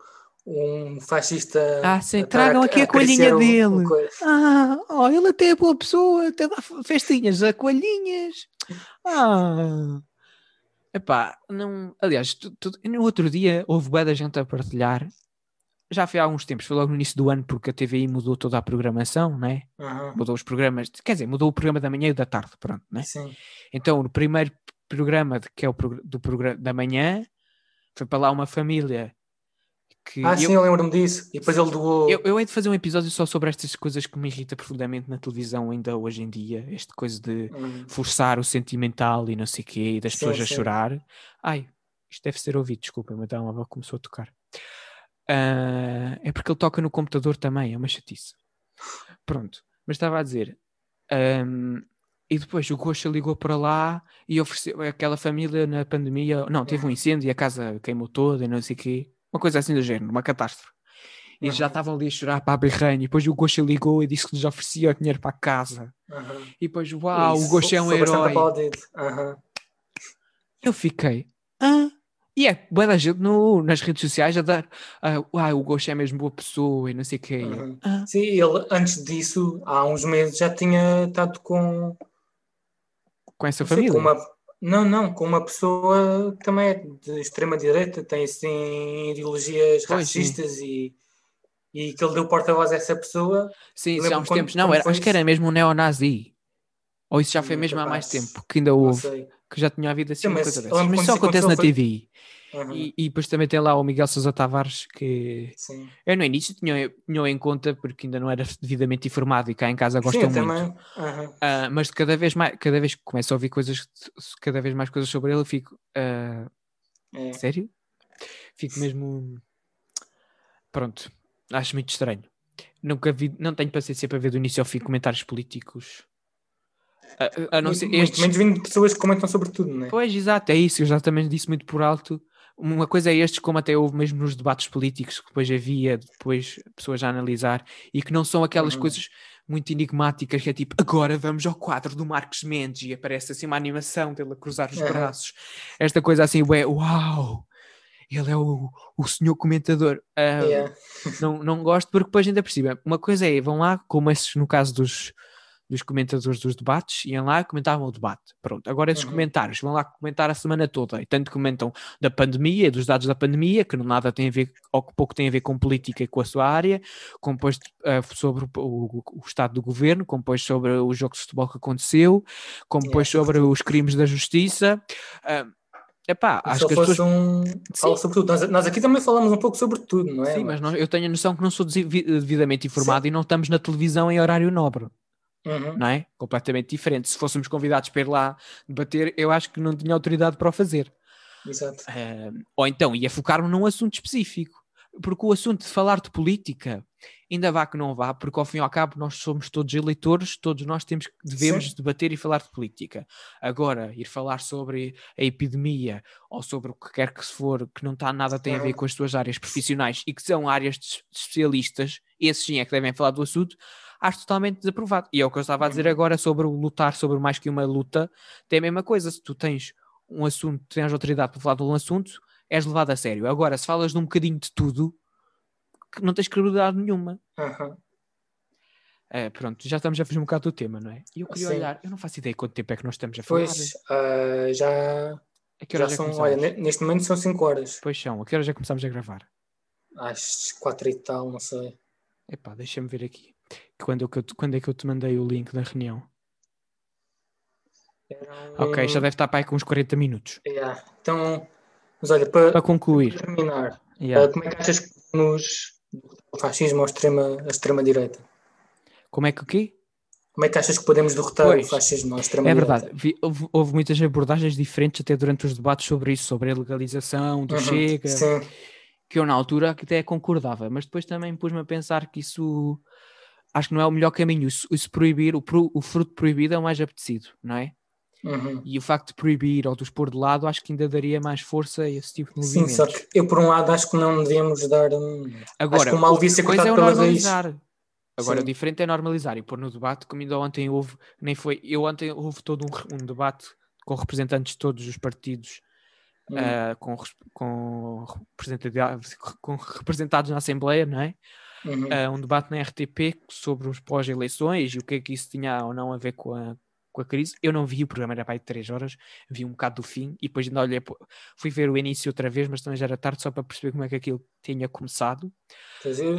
um fascista. Ah, sim, tragam aqui a, a coelhinha dele. ah, oh, ele até é boa pessoa, até dá festinhas a coelhinhas. Ah. Epá, não. Aliás, tu, tu, no outro dia houve bué da gente a partilhar. Já foi há alguns tempos, foi logo no início do ano, porque a TVI mudou toda a programação, né? Uhum. Mudou os programas, quer dizer, mudou o programa da manhã e da tarde, pronto, né? Sim. Então, no primeiro programa, que é o do programa da manhã, foi para lá uma família que ah, eu, sim, eu lembro-me disso. E depois ele doou. Eu, eu hei de fazer um episódio só sobre estas coisas que me irrita profundamente na televisão ainda hoje em dia. Este coisa de hum. forçar o sentimental e não sei o quê, e das sim, pessoas sim. a chorar. Ai, isto deve ser ouvido, desculpa, meu telemóvel começou a tocar. Uh, é porque ele toca no computador também, é uma chatice. Pronto, mas estava a dizer. Um, e depois o Gosha ligou para lá e ofereceu aquela família na pandemia. Não, teve um incêndio e a casa queimou toda e não sei o quê. Uma coisa assim do género, uma catástrofe. E uhum. já estavam ali a chorar para a berranha. E depois o Gosha ligou e disse que lhes oferecia o dinheiro para a casa. Uhum. E depois, uau, Isso, o Gosha é um herói. Uhum. Eu fiquei, ah. E é, boa da gente no, nas redes sociais a dar, ah, o Gosha é mesmo boa pessoa e não sei o quê. Uhum. Ah. Sim, ele antes disso, há uns meses, já tinha estado com. Com essa família? com uma, não, não, com uma pessoa que também é de extrema-direita, tem assim ideologias pois, racistas e, e que ele deu porta-voz a essa pessoa. Sim, já há uns tempos, não, era, acho que era mesmo um neonazi. Ou isso já foi mesmo capaz. há mais tempo, que ainda houve, que já tinha havido assim Sim, mas, coisa mas só acontece na foi... TV. Uhum. E, e, depois também tem lá o Miguel Sousa Tavares, que Sim. eu no início tinha, tinha em conta porque ainda não era devidamente informado e cá em casa gostam Sim, muito. Uhum. Uh, mas cada vez mais, cada vez que começo a ouvir coisas, cada vez mais coisas sobre ele, eu fico uh, é. sério? Fico mesmo pronto, acho muito estranho. Nunca vi, não tenho paciência para ver do início ao fim comentários políticos. A, a não ser estes... menos vindo pessoas que comentam sobre tudo, não é? Pois, exato, é isso. Eu já também disse muito por alto uma coisa é estes, como até houve mesmo nos debates políticos que depois havia, depois pessoas a analisar, e que não são aquelas uhum. coisas muito enigmáticas que é tipo, agora vamos ao quadro do Marcos Mendes e aparece assim uma animação dele a cruzar os uhum. braços. Esta coisa assim, ué, uau! Ele é o, o senhor comentador. Yeah. não, não gosto, porque depois ainda cima, uma coisa é, vão lá, como esses no caso dos, dos comentadores dos debates, iam lá e comentavam o debate. Pronto, agora esses uhum. comentários vão lá comentar a semana toda e tanto comentam da pandemia, dos dados da pandemia, que não nada tem a ver, ou que pouco tem a ver com política e com a sua área, como depois uh, sobre o, o, o, estado do governo, como depois sobre o jogo de futebol que aconteceu, como depois sobre os crimes da justiça. Uh, Epá, acho que as pessoas... um... Fala sobre tudo. Nós, nós, aqui também falamos um pouco sobre tudo, não é? Sim, mas eu tenho a noção que não sou devidamente informado Sim. e não estamos na televisão em horário nobre uhum. não é? Completamente diferente. Se fôssemos convidados para ir lá debater, eu acho que não tinha autoridade para o fazer. Exato. Uh, ou então ia focar-me num assunto específico. porque o assunto de falar de política, ainda vá que não vá, porque ao fim e ao cabo nós somos todos eleitores, todos nós temos, devemos Sim. debater e falar de política. Agora, ir falar sobre a epidemia ou sobre o que quer que se for, que não está nada tem a ver com as suas áreas profissionais e que são áreas de especialistas, esses sim é que devem falar do assunto, acho totalmente desaprovado. E é o que eu estava a dizer agora sobre o lutar sobre mais que uma luta, tem a mesma coisa. Se tu tens um assunto, tens autoridade para falar de um assunto, és levado a sério. Agora, se falas de um bocadinho de tudo, não tens credibilidade nenhuma. Uhum. É, pronto, já estamos a fazer um bocado do tema, não é? E eu queria Sim. olhar, eu não faço ideia quanto tempo é que nós estamos a falar. Pois, uh, já, já são, olha, neste momento são 5 horas. Pois são, a que hora já começamos a gravar? Às 4 e tal, não sei. Epá, deixa-me ver aqui. Quando, eu, quando é que eu te mandei o link da reunião? Ok, já deve estar para aí com uns 40 minutos. Yeah. Então, mas olha, para, para concluir, para terminar, yeah. como é que achas que nos o fascismo ou extrema, a extrema direita? Como é que o quê? Como é que achas que podemos derrotar pois, o fascismo ou a extrema é direita? É verdade, houve, houve, muitas abordagens diferentes até durante os debates sobre isso, sobre a legalização do uhum, Chega, sim. que eu na altura até concordava, mas depois também pus-me a pensar que isso acho que não é o melhor caminho. Isso, isso proibir, o, o fruto proibido é o mais apetecido, não é? Uhum. E o facto de proibir ou de os pôr de lado, acho que ainda daria mais força a esse tipo de movimentos. Sim, só que eu, por um lado, acho que não devíamos dar. Um... Agora, acho que o mal devia ser coisa é o normalizar. Raiz. Agora, Sim. o diferente é normalizar e pôr no debate, como ainda ontem houve, nem foi. Eu ontem houve todo um, um debate com representantes de todos os partidos, uhum. uh, com, com, com representados na Assembleia, não é? Uhum. Uh, um debate na RTP sobre os pós-eleições e o que é que isso tinha ou não a ver com a, com a crise. Eu não vi o programa, era para de 3 horas, vi um bocado do fim e depois ainda olhei, fui ver o início outra vez, mas também já era tarde só para perceber como é que aquilo tinha começado.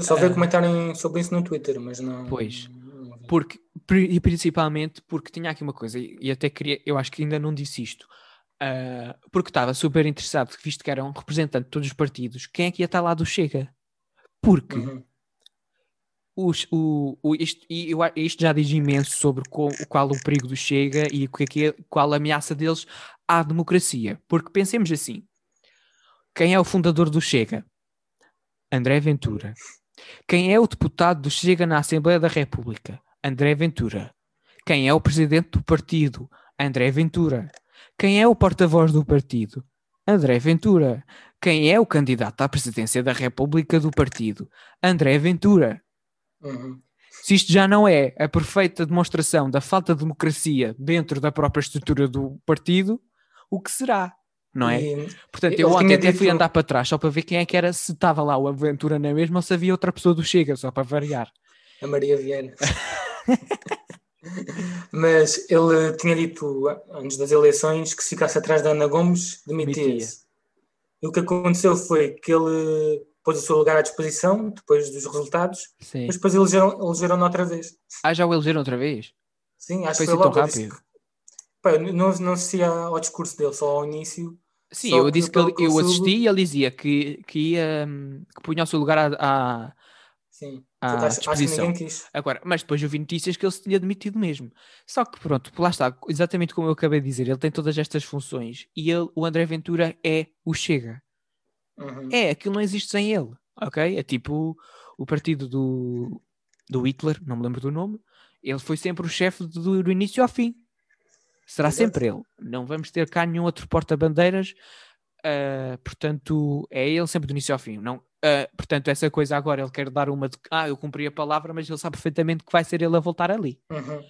Só vi uh, comentarem sobre isso no Twitter, mas não. Pois, porque, e principalmente porque tinha aqui uma coisa, e até queria, eu acho que ainda não disse isto. Uh, porque estava super interessado, visto que era um representante de todos os partidos, quem é que ia estar lá do Chega? Porque uhum os, o, o, isto, isto já diz imenso sobre qual, qual o perigo do Chega e é, qual a ameaça deles à democracia. Porque pensemos assim: quem é o fundador do Chega? André Ventura. Quem é o deputado do Chega na Assembleia da República? André Ventura. Quem é o presidente do partido? André Ventura. Quem é o porta-voz do partido? André Ventura. Quem é o candidato à presidência da República do partido? André Ventura. Uhum. Se isto já não é a perfeita demonstração da falta de democracia dentro da própria estrutura do partido, o que será? Não é? E, Portanto, eu ontem até fui andar para trás só para ver quem é que era, se estava lá o Aventura na mesma ou se havia outra pessoa do Chega, só para variar. A Maria Vieira. Mas ele tinha dito antes das eleições que se ficasse atrás da Ana Gomes, demitia-se. E o que aconteceu foi que ele pôs o seu lugar à disposição depois dos resultados, Sim. mas depois elegeram, elegeram outra vez. Ah, já o elegeram outra vez? Sim, acho foi que foi logo. rápido. Que, pá, não, não assistia ao discurso dele, só ao início. Sim, eu disse que ele, eu assisti e ele dizia que, que ia que punha o seu lugar à, à, Sim. à acho, disposição. Acho Agora, mas depois eu vi notícias que ele se tinha demitido mesmo. Só que pronto, lá está, exatamente como eu acabei de dizer, ele tem todas estas funções e ele, o André Ventura é o Chega. Uhum. É, aquilo não existe sem ele, ok? É tipo o partido do, do Hitler, não me lembro do nome, ele foi sempre o chefe do, do início ao fim. Será Exato. sempre ele. Não vamos ter cá nenhum outro porta-bandeiras, uh, portanto, é ele sempre do início ao fim. Não, uh, portanto, essa coisa agora, ele quer dar uma de ah, eu cumpri a palavra, mas ele sabe perfeitamente que vai ser ele a voltar ali. Uhum.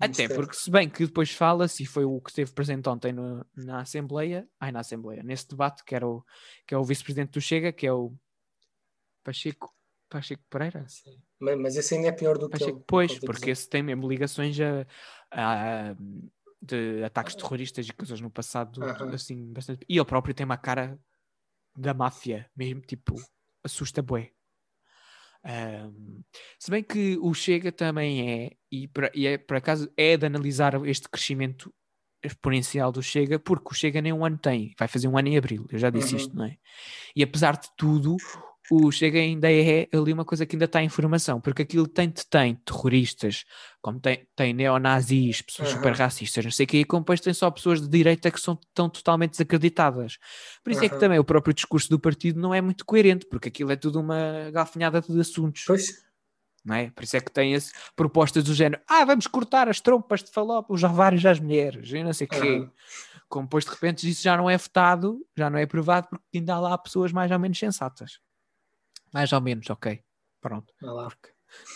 Até porque, se bem que depois fala-se, e foi o que esteve presente ontem no, na Assembleia, ai, na Assembleia, nesse debate, que, era o, que é o vice-presidente do Chega, que é o Pacheco, Pacheco Pereira. Sim. Mas, mas esse ainda é pior do Pacheco, que. pois, porque esse tem mesmo ligações a, a, de ataques terroristas e coisas no passado, assim, bastante. E ele próprio tem uma cara da máfia, mesmo, tipo, assusta bué. Um, se bem que o Chega também é, e, pra, e é, por acaso é de analisar este crescimento exponencial do Chega, porque o Chega nem um ano tem, vai fazer um ano em abril, eu já disse uhum. isto, não é? E apesar de tudo, o Chega ainda é ali uma coisa que ainda está em formação, porque aquilo tem, tem terroristas como tem, tem neonazis, pessoas uhum. super racistas, não sei o que, e depois tem só pessoas de direita que são tão totalmente desacreditadas. Por isso uhum. é que também o próprio discurso do partido não é muito coerente, porque aquilo é tudo uma gafanhada de assuntos. Pois. Não é? Por isso é que tem esse, propostas do género, ah, vamos cortar as trompas de falópio, os ovários às mulheres, e não sei o uhum. quê. Como depois de repente isso já não é votado, já não é aprovado, porque ainda há lá pessoas mais ou menos sensatas. Mais ou menos, ok. Pronto.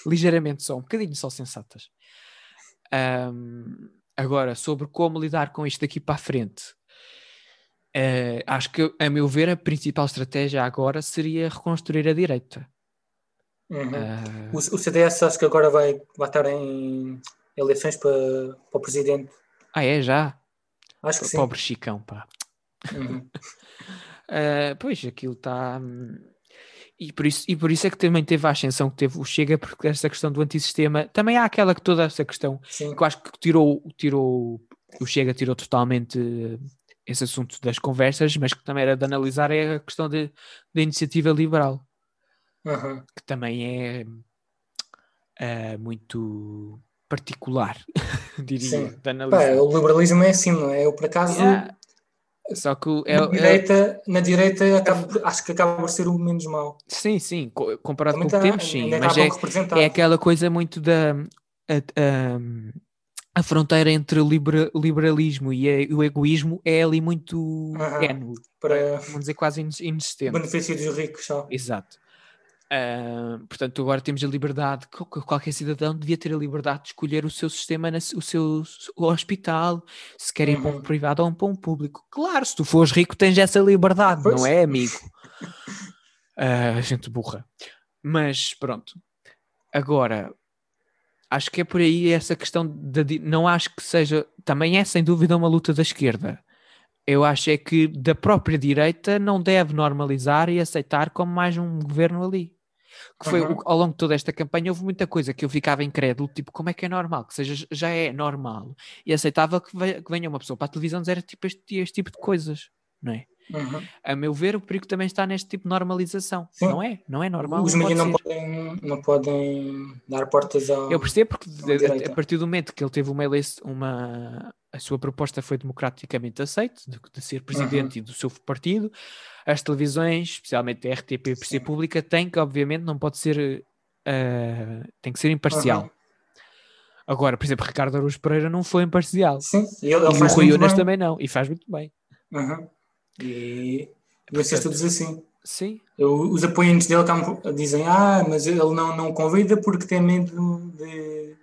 Ligeiramente só, um bocadinho só sensatas. Um, agora, sobre como lidar com isto daqui para a frente. Uh, acho que, a meu ver, a principal estratégia agora seria reconstruir a direita. Uhum. Uh... O, o, CDS acho que agora vai, vai estar em eleições para, para o presidente. Ah, é? Já? Acho que Pobre sim. Chicão, pá. Uhum. uh, pois, aquilo está. E por, isso, e por isso é que também teve a ascensão que teve o Chega, porque esta questão do antissistema também há aquela que toda essa questão sim. que eu acho que tirou, tirou o Chega tirou totalmente esse assunto das conversas, mas que também era de analisar é a questão da iniciativa liberal, uhum. que também é uh, muito particular, diria, Sim. de analisar. Pá, o liberalismo é assim, não é? Eu, por acaso, yeah. Só que é, na, direita, é... na direita acaba, acho que acaba por ser o menos mau. Sim, sim, comparado Também com o que tá, temos, sim. Mas é, é aquela coisa muito da. A, a, a fronteira entre o libera, liberalismo e a, o egoísmo é ali muito uhum. para vamos dizer quase inexistente. Benefício dos ricos só. Exato. Uh, portanto, agora temos a liberdade, qualquer cidadão devia ter a liberdade de escolher o seu sistema, o seu o hospital, se quer ir uhum. para um uhum. privado ou para um público. Claro, se tu fores rico, tens essa liberdade, pois. não é, amigo? Uh, gente burra. Mas pronto, agora acho que é por aí essa questão de não acho que seja também é sem dúvida uma luta da esquerda. Eu acho é que da própria direita não deve normalizar e aceitar como mais um governo ali que foi uhum. ao longo de toda esta campanha houve muita coisa que eu ficava incrédulo, tipo, como é que é normal? Que seja, já é normal e aceitável que, que venha uma pessoa para a televisão dizer tipo este, este tipo de coisas, não é? Uhum. A meu ver, o perigo também está neste tipo de normalização. Sim. Não é? Não é normal. Os mídias não, podem, não podem dar portas ao. Eu percebo, porque a, a, partir do momento que ele teve uma eleição, uma. A sua proposta foi democraticamente aceita, de, de ser presidente uhum. e do seu partido. As televisões, especialmente a RTP e a Pública, têm que, obviamente, não pode ser. Uh, tem que ser imparcial. Uhum. Agora, por exemplo, Ricardo Araújo Pereira não foi imparcial. Sim, e, ele, ele e o Rui Unas também não, e faz muito bem. Uhum. E vocês todos assim. Sim. Eu, os apoiantes dele dizem, ah, mas ele não, não convida porque tem medo de.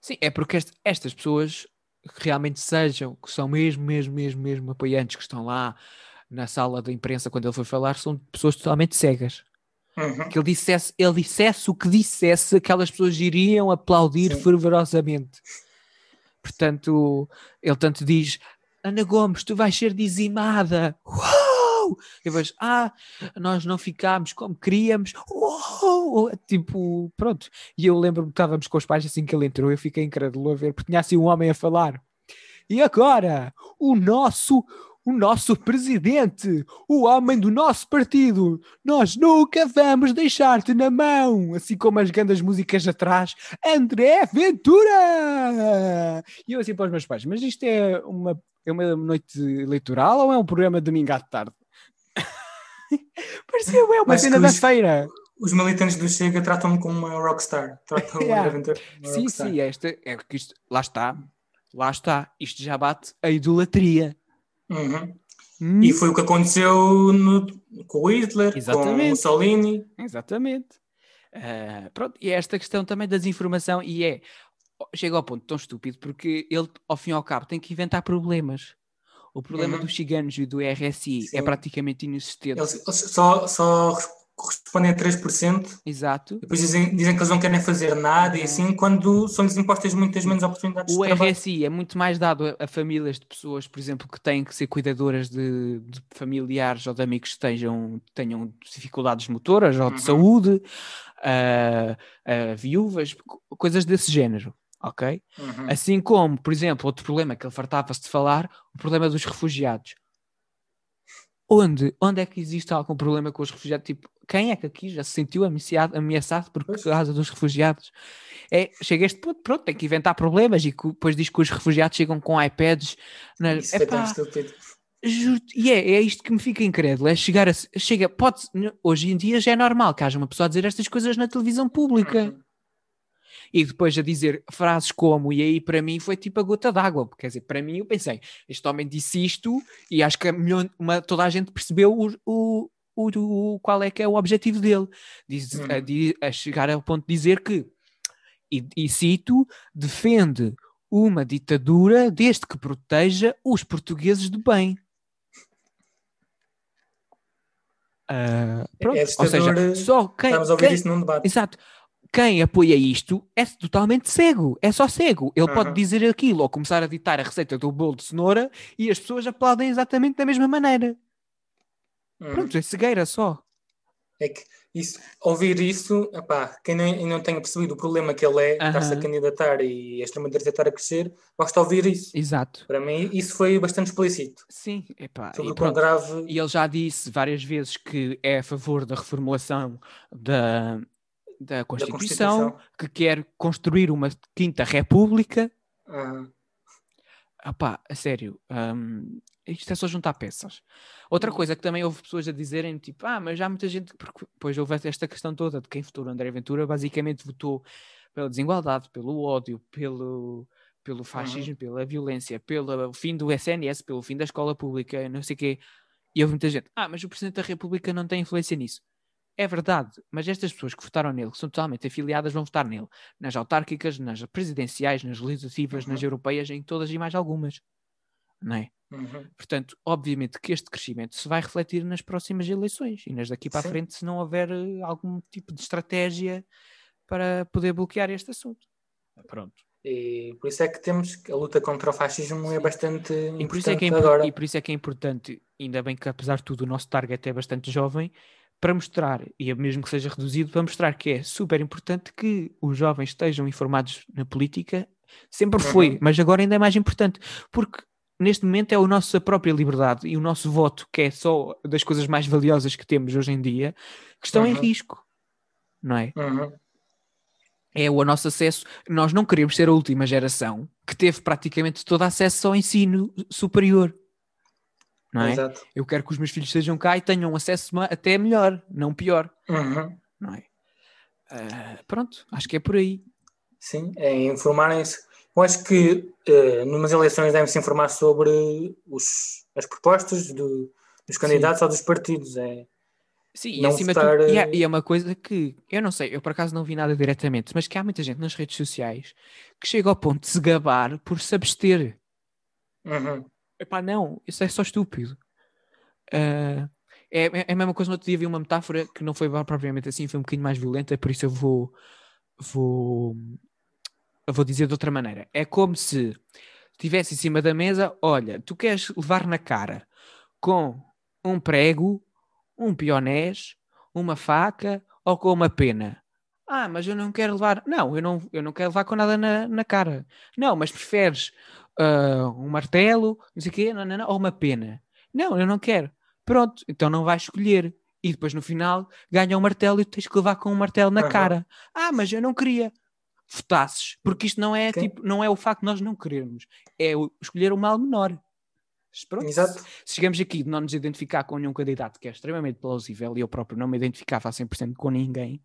Sim, é porque este, estas pessoas que realmente sejam, que são mesmo, mesmo, mesmo, mesmo apoiantes que estão lá na sala da imprensa quando ele foi falar, são pessoas totalmente cegas. Uhum. Que ele dissesse, ele dissesse o que dissesse, aquelas pessoas iriam aplaudir Sim. fervorosamente. Portanto, ele tanto diz: Ana Gomes, tu vais ser dizimada. Uou! E depois, ah, nós não ficámos como queríamos. Uou! Tipo, pronto. E eu lembro-me que estávamos com os pais assim que ele entrou. Eu fiquei incrédulo a ver, porque tinha assim um homem a falar. E agora, o nosso o nosso presidente, o homem do nosso partido. Nós nunca vamos deixar-te na mão, assim como as grandes músicas atrás. André Ventura! E eu assim para os meus pais, mas isto é uma, é uma noite eleitoral ou é um programa de domingo à tarde? Parecia é uma cena da feira. Os militantes do Chega tratam-me como uma rockstar. Tratam yeah. Ventura sim, rockstar. sim, esta, é que isto, lá está, lá está, isto já bate a idolatria. Uhum. Hum. E foi o que aconteceu no, com o Hitler, Exatamente. com o Mussolini. Exatamente. Uh, pronto, e é esta questão também da desinformação, e é chega ao ponto tão estúpido porque ele, ao fim e ao cabo, tem que inventar problemas. O problema uhum. dos ciganos e do RSI é Sim. é praticamente inexistente. Eles, só, só correspondem a 3%. Exato. Depois dizem, dizem que eles não querem fazer nada e assim, quando são-lhes impostas muitas menos oportunidades o de trabalho. O RSI é muito mais dado a, a, famílias de pessoas, por exemplo, que têm que ser cuidadoras de, de familiares ou de amigos que tenham, tenham dificuldades motoras ou de uhum. saúde, a, a viúvas, coisas desse género. Ok? Uhum. Assim como, por exemplo, outro problema que ele fartava-se de falar, o problema dos refugiados onde, onde é que existe algum problema com os refugiados? Tipo, quem é que aqui já se sentiu ameaçado, ameaçado por causa dos refugiados? É, chega a este ponto, pronto, tem que inventar problemas e depois diz que os refugiados chegam com iPads. Na, Isso epá, é tão estúpido. E é, é isto que me fica incrédulo, é chegar a, chega, pode, hoje em dia já é normal que haja uma pessoa a dizer estas coisas na televisão pública. Uhum. E depois a dizer frases como, e aí para mim foi tipo a gota d'água, porque quer dizer, para mim eu pensei, este homem disse isto e acho que a milhão, uma, toda a gente percebeu o, o, o, o, qual é que é o objetivo dele. Diz, uhum. a, a, chegar ao ponto de dizer que, e, e cito, defende uma ditadura desde que proteja os portugueses do bem. Uh, pronto. É Ou seja, só quem, estamos a ouvir quem, isso num debate. Exato. Quem apoia isto é totalmente cego, é só cego. Ele pode dizer aquilo ou começar a ditar a receita do bolo de cenoura e as pessoas aplaudem exatamente da mesma maneira. Hum. Pronto, é cegueira só. É que isso, ouvir isso, epá, quem não, não tenha percebido o problema que ele é, uh -huh. estar-se a candidatar e a extrema-direita estar a crescer, basta ouvir isso. Exato. Para mim, isso foi bastante explícito. Sim, epá, sobre e, o quão grave. E ele já disse várias vezes que é a favor da reformulação da, da, Constituição, da Constituição. que quer construir uma quinta república. Uhum. Epá, a sério, um, isto é só juntar peças. Outra coisa que também houve pessoas a dizerem, tipo, ah, mas já há muita gente, porque depois houve esta questão toda de quem votou no André Ventura, basicamente votou pela desigualdade, pelo ódio, pelo, pelo fascismo, uhum. pela violência, pelo fim do SNS, pelo fim da escola pública, não sei o quê. E houve muita gente, ah, mas o Presidente da República não tem influência nisso. É verdade, mas estas pessoas que votaram nele, que são totalmente afiliadas, vão votar nele. Nas autárquicas, nas presidenciais, nas legislativas, uhum. nas europeias, em todas e mais algumas. Não é? Uhum. Portanto, obviamente que este crescimento se vai refletir nas próximas eleições e nas daqui para Sim. a frente, se não houver eh, algum tipo de estratégia para poder bloquear este assunto. Pronto. E por isso é que temos que a luta contra o fascismo é Sim. é bastante e por isso é que é agora. E por isso é que é importante, ainda bem que apesar de tudo o nosso target é bastante jovem, para mostrar, e mesmo que seja reduzido, para mostrar que é super importante que os jovens estejam informados na política. Sempre foi, mas agora ainda é mais importante, porque neste momento é a nossa própria liberdade e o nosso voto, que é só das coisas mais valiosas que temos hoje em dia, que estão uhum. em risco, não é? Uhum. É o nosso acesso. Nós não queremos ser a última geração que teve praticamente todo acesso ao ensino superior. Não é? Exato. Eu quero que os meus filhos sejam cá e tenham acesso até melhor, não pior. Uhum. Não é? Uh, pronto, acho que é por aí. Sim, é informarem-se eu acho que uh, numas eleições devem-se informar sobre os, as propostas do, dos candidatos Sim. ou dos partidos. É, Sim, e, acima votar, tudo, e, é, e, é, uma coisa que eu não sei, eu por acaso não vi nada diretamente, mas que há muita gente nas redes sociais que chega ao ponto de se gabar por se abster. Uhum. Epá, não, isso é só estúpido. Uh, é, é a mesma coisa, no outro dia vi uma metáfora que não foi propriamente assim, foi um bocadinho mais violenta, por isso eu vou, vou vou dizer de outra maneira. É como se estivesse em cima da mesa, olha, tu queres levar na cara com um prego, um pionés, uma faca ou com uma pena. Ah, mas eu não quero levar. Não, eu não, eu não quero levar com nada na, na cara. Não, mas preferes uh, um martelo, não sei o quê, não, não, não, ou uma pena. Não, eu não quero. Pronto, então não vais escolher. E depois no final ganha um martelo e tens que levar com um martelo na uhum. cara. Ah, mas eu não queria votasses, porque isto não é, okay. tipo, não é o facto de nós não querermos, é o, escolher o mal menor. Pronto, Exato. Se chegamos aqui de não nos identificar com nenhum candidato que é extremamente plausível, e eu próprio não me identificava a 100% com ninguém,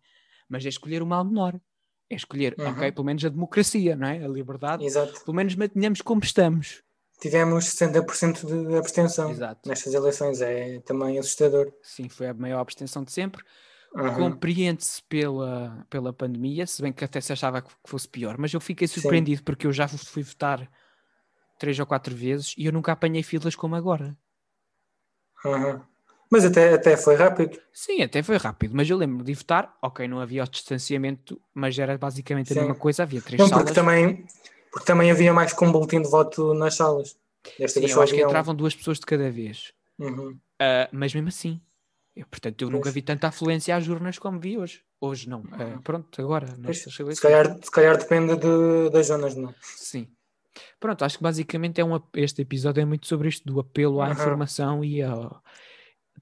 mas é escolher o mal menor. É escolher, uhum. ok, pelo menos a democracia, não é? A liberdade. Exato. Pelo menos mantenhamos como estamos. Tivemos 60% de abstenção Exato. nestas eleições, é também assustador. Sim, foi a maior abstenção de sempre. Uhum. Compreende-se pela, pela pandemia, se bem que até se achava que fosse pior, mas eu fiquei surpreendido Sim. porque eu já fui votar três ou quatro vezes e eu nunca apanhei filas como agora. Uhum. Mas até, até foi rápido. Sim, até foi rápido, mas eu lembro de votar, ok, não havia o distanciamento, mas era basicamente Sim. a mesma coisa, havia três não, salas. Porque também, porque também havia mais que um boletim de voto nas salas. Desta Sim, eu acho que entravam duas pessoas de cada vez. Uhum. Uh, mas mesmo assim, eu, portanto, eu pois. nunca vi tanta afluência às urnas como vi hoje. Hoje não. Uh, pronto, agora. Nestas se, calhar, se calhar depende de, das zonas, não? Sim. Pronto, acho que basicamente é um, este episódio é muito sobre isto, do apelo à uhum. informação e, ao,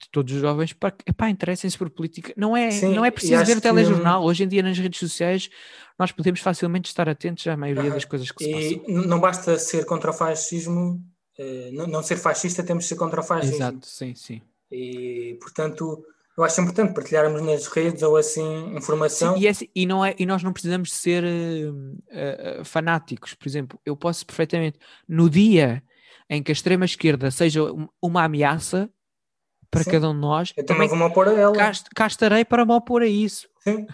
de todos os jovens para epá, interessem-se por política. Não é, Sim, não é preciso ver o telejornal. Que... Hoje em dia nas redes sociais nós podemos facilmente estar atentos à maioria das coisas que se e passam. Não basta ser contra o fascismo, eh, não, não ser fascista, temos de ser contra o fascismo. Exato, sim, sim. E portanto eu acho importante partilharmos nas redes ou assim informação. Sim, e, é, assim, e, não é, e nós não precisamos ser uh, uh, fanáticos. Por exemplo, eu posso perfeitamente, no dia em que a extrema-esquerda seja uma ameaça para Sim. cada um de nós, eu também vou-me opor a ela. Cá, cá estarei para me opor a isso. Sim.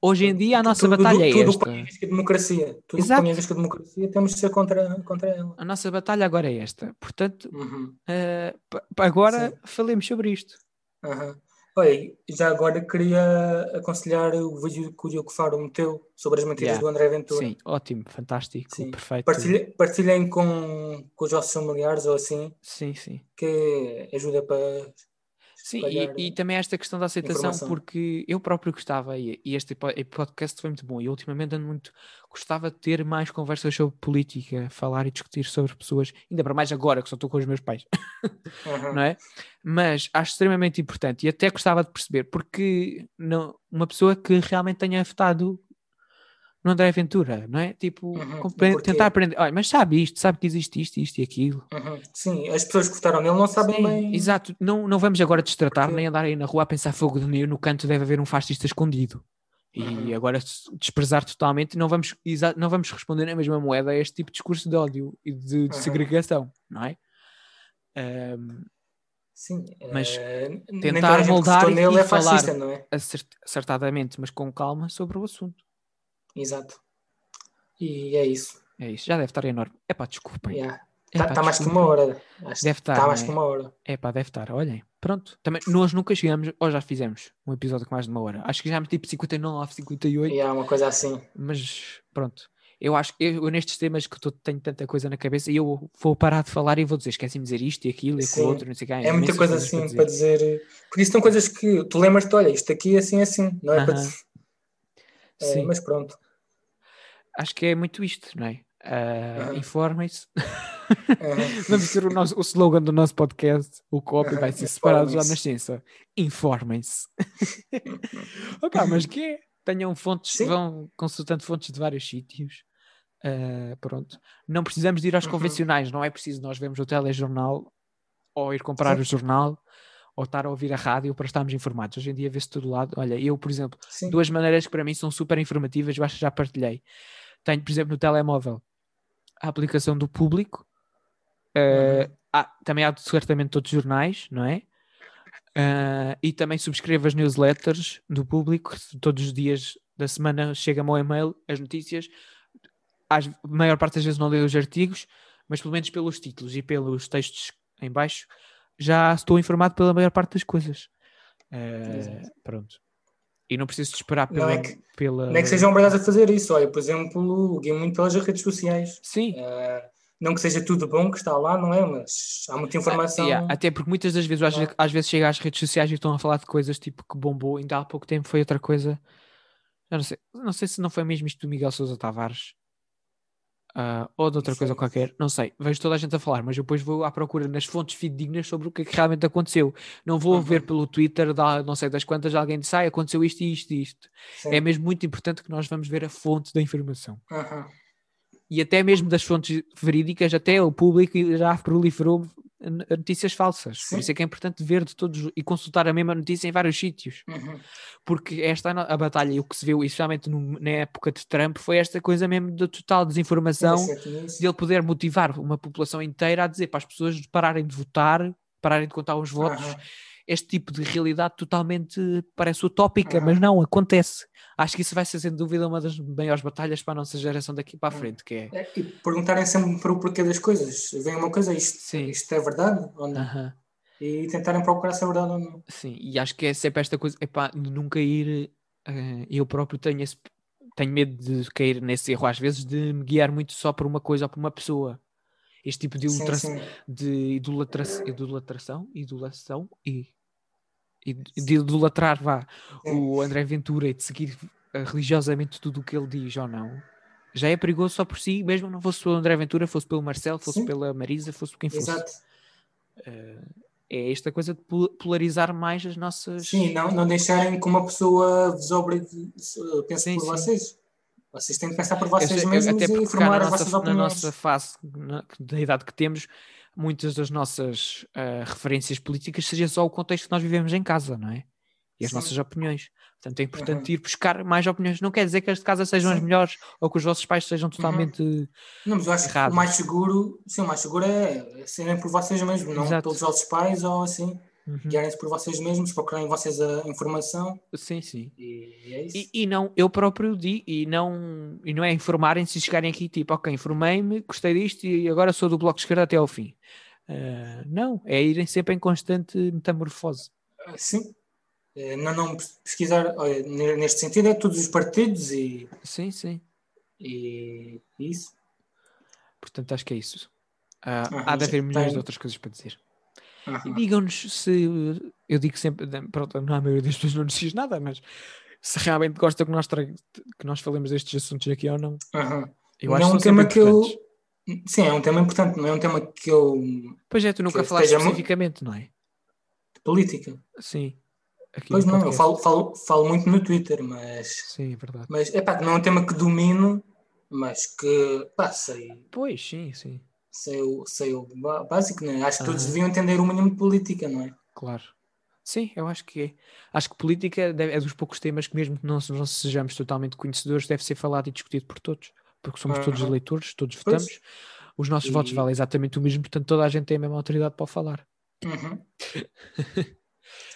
Hoje em dia a nossa tudo, batalha tudo, é esta. Tudo que a democracia. Tudo Exato. que a democracia temos de ser contra, contra ela. A nossa batalha agora é esta. Portanto, uhum. uh, agora Sim. falemos sobre isto. Uhum. Oi, já agora queria aconselhar o vídeo que o Diogo Faro meteu sobre as mentiras yeah. do André Ventura. Sim, ótimo, fantástico, sim. perfeito. Partilhem, partilhem com, com os vossos familiares ou assim. Sim, sim. Que ajuda para Sim, e, e, também esta questão da aceitação, informação. porque eu próprio gostava, e, este podcast foi muito bom, e ultimamente ando muito, gostava de ter mais conversas sobre política, falar e discutir sobre pessoas, ainda para mais agora que só estou com os meus pais, uhum. não é? Mas acho extremamente importante, e até gostava de perceber, porque não, uma pessoa que realmente tenha afetado no André Aventura, não é? Tipo, uhum, tentar aprender. Olha, mas sabe isto, sabe que existe isto, isto e aquilo. Uhum. Sim, as pessoas que votaram nele não sabem Sim, bem. Exato, não, não vamos agora destratar nem andar aí na rua a pensar fogo de neo, no canto deve haver um fascista escondido. E uhum. agora desprezar totalmente, não vamos, não vamos responder na mesma moeda a este tipo de discurso de ódio e de, de segregação, não é? Um, Sim, mas uh, tentar moldar e, e é falar fascista, é? acertadamente, mas com calma sobre o assunto. Exato. E é isso. É isso, já deve estar enorme. É pá, desculpem. Está yeah. tá, tá mais que uma hora. Acho deve estar. Está mais é? que uma hora. É pá, deve estar. Olhem, pronto. Também, nós nunca chegamos, ou já fizemos um episódio com mais de uma hora. Acho que já tipo 59, 58. E é uma coisa assim. Mas pronto. Eu acho que eu, nestes temas que tô, tenho tanta coisa na cabeça e eu vou parar de falar e vou dizer, esqueci-me de dizer isto e aquilo e aquilo outro, não sei o É muita coisa assim para dizer. para dizer. Porque isso são coisas que tu lembras-te, olha, isto aqui é assim, assim, não é? Uh -huh. para dizer. É, mas pronto acho que é muito isto, não é? Uh, uhum. Informem-se. Uhum. Vamos ter o, nosso, o slogan do nosso podcast. O copy vai ser separado já na nascença. Informem-se. Opa, mas que é? Tenham fontes, Sim. vão consultando fontes de vários sítios. Uh, pronto. Não precisamos de ir aos uhum. convencionais, não é preciso nós vermos o telejornal ou ir comprar Sim. o jornal ou estar a ouvir a rádio para estarmos informados. Hoje em dia vê-se todo lado. Olha, eu, por exemplo, Sim. duas maneiras que para mim são super informativas, eu acho que já partilhei. Tenho, por exemplo, no telemóvel a aplicação do público. Uh, uhum. há, também há certamente todos os jornais, não é? Uh, e também subscrevo as newsletters do público. Todos os dias da semana chega-me ao e-mail as notícias. a maior parte das vezes não leio os artigos, mas pelo menos pelos títulos e pelos textos em baixo já estou informado pela maior parte das coisas. Uh, pronto. E não preciso de esperar pela, não é que, pela... Não é que sejam obrigados a fazer isso. Olha, por exemplo, guio muito pelas redes sociais. Sim. Uh, não que seja tudo bom que está lá, não é? Mas há muita informação. Ah, yeah. Até porque muitas das vezes, às, vezes, às vezes chega às redes sociais e estão a falar de coisas tipo que bombou, ainda há pouco tempo foi outra coisa. Já não sei, não sei se não foi mesmo isto do Miguel Sousa Tavares. Uh, ou de outra coisa qualquer, não sei. Vejo toda a gente a falar, mas depois vou à procura nas fontes fidedignas sobre o que, é que realmente aconteceu. Não vou uhum. ver pelo Twitter da não sei das quantas alguém disse, ah, aconteceu isto e isto e isto. Sim. É mesmo muito importante que nós vamos ver a fonte da informação. Uhum. E até mesmo das fontes verídicas, até o público já proliferou notícias falsas. Sim. Por isso é que é importante ver de todos e consultar a mesma notícia em vários sítios. Uhum. Porque esta a batalha e o que se viu, especialmente no, na época de Trump, foi esta coisa mesmo de total desinformação, de ele poder motivar uma população inteira a dizer para as pessoas pararem de votar, pararem de contar os votos. Uhum este tipo de realidade totalmente parece utópica, uhum. mas não, acontece. Acho que isso vai ser sem dúvida uma das maiores batalhas para a nossa geração daqui para a frente, que é... é e perguntarem sempre para o porquê das coisas. Vem uma coisa, isto, Sim. isto é verdade ou não? Uhum. E tentarem procurar se é verdade ou não. Sim, e acho que é sempre esta coisa, epá, de nunca ir... Uh, eu próprio tenho esse tenho medo de cair nesse erro às vezes de me guiar muito só por uma coisa ou por uma pessoa este tipo de, sim, sim. de idolatração, idolatração, idolação e, e de idolatrar vá, o André Ventura e de seguir eh, religiosamente tudo o que ele diz ou não, já é perigoso só por si, mesmo não fosse pelo André Ventura, fosse pelo Marcelo, fosse sim. pela Marisa, fosse por quem fosse. Exato. Uh, é esta coisa de polarizar mais as nossas. Sim, não, não deixarem que uma pessoa vos obrigue, pense sim, por sim. vocês. Vocês têm de pensar por vocês eu, mesmos até e formar as vossas opiniões. Na nossa fase, na, da idade que temos, muitas das nossas uh, referências políticas seja só o contexto que nós vivemos em casa, não é? E as Sim. nossas opiniões. Portanto, é importante uhum. ir buscar mais opiniões. Não quer dizer que as de casa sejam sim. as melhores ou que os vossos pais sejam totalmente. Uhum. Não, mas eu acho errados. que o mais seguro, sim, o mais seguro é serem por vocês mesmos, não Exato. pelos vossos pais ou assim. Uhum. Guiarem-se por vocês mesmos, procurarem vocês a informação. Sim, sim. E, é isso. E, e, não, eu próprio digo, e não, e não é informarem-se e chegarem aqui tipo, ok, informei-me, gostei disto e agora sou do Bloco de Esquerda até ao fim. Uh, não, é irem sempre em constante metamorfose. Sim, eh, não, não pesquisar, olha, neste sentido é todos os partidos e. Sim, sim. E isso. Portanto, acho que é isso. Uh, há de haver milhões de outras coisas para dizer. E digam-nos se. Eu digo sempre, pronto, não, a maioria das pessoas não nos diz nada, mas se realmente gosta que nós, tra... que nós falemos destes assuntos aqui ou não. Eu não acho é um tema que eu. Sim, é um tema importante, não é um tema que eu. Pois é, tu nunca falaste especificamente, muito... não é? De política. Sim. Aqui pois não, eu falo, falo, falo muito no Twitter, mas. Sim, é verdade. Mas é pá, não é um tema que domino, mas que pá, sei. Pois, sim, sim. Sei o básico, né? Acho que todos deviam entender o mínimo de política, não é? Claro. Sim, eu acho que é. Acho que política é dos poucos temas que, mesmo que não, não sejamos totalmente conhecedores, deve ser falado e discutido por todos. Porque somos uhum. todos eleitores, todos votamos. Pois. Os nossos e... votos valem exatamente o mesmo, portanto, toda a gente tem a mesma autoridade para falar. Uhum.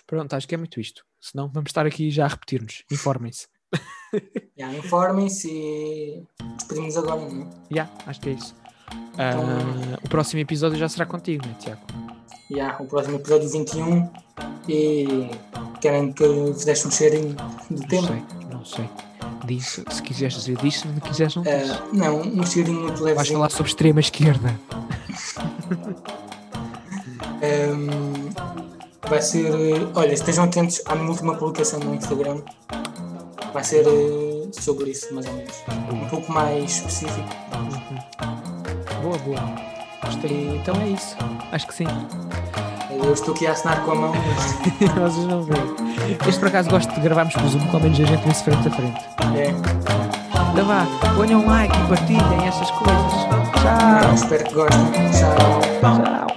Pronto, acho que é muito isto. Senão vamos estar aqui já a repetir-nos. Informem-se. yeah, Informem-se e despedimos agora, não é? Yeah, acho que é isso. Uh, o próximo episódio já será contigo, não é, Tiago? Yeah, o próximo episódio 21 e querem que deixe um cheirinho do não tema? Sei, não sei. Diz, se quiseres dizer diz, se não quiseres não diz. Uh, não, um cheirinho muito leve. Vais falar sobre extrema esquerda. um, vai ser. Olha, estejam atentos à minha última publicação no Instagram. Vai ser uh, sobre isso, mais ou menos. Um pouco mais específico. Uhum. Boa, boa. Gostei. Então é isso. Acho que sim. Eu estou aqui a assinar com a mão. Mas... Vocês não veem. Este por acaso gosto de gravarmos com o Zoom, com menos a gente vê-se frente a frente. É. Então vá, ponham um like e partilhem essas coisas. Tchau. espero que gostem. Tchau. Tchau.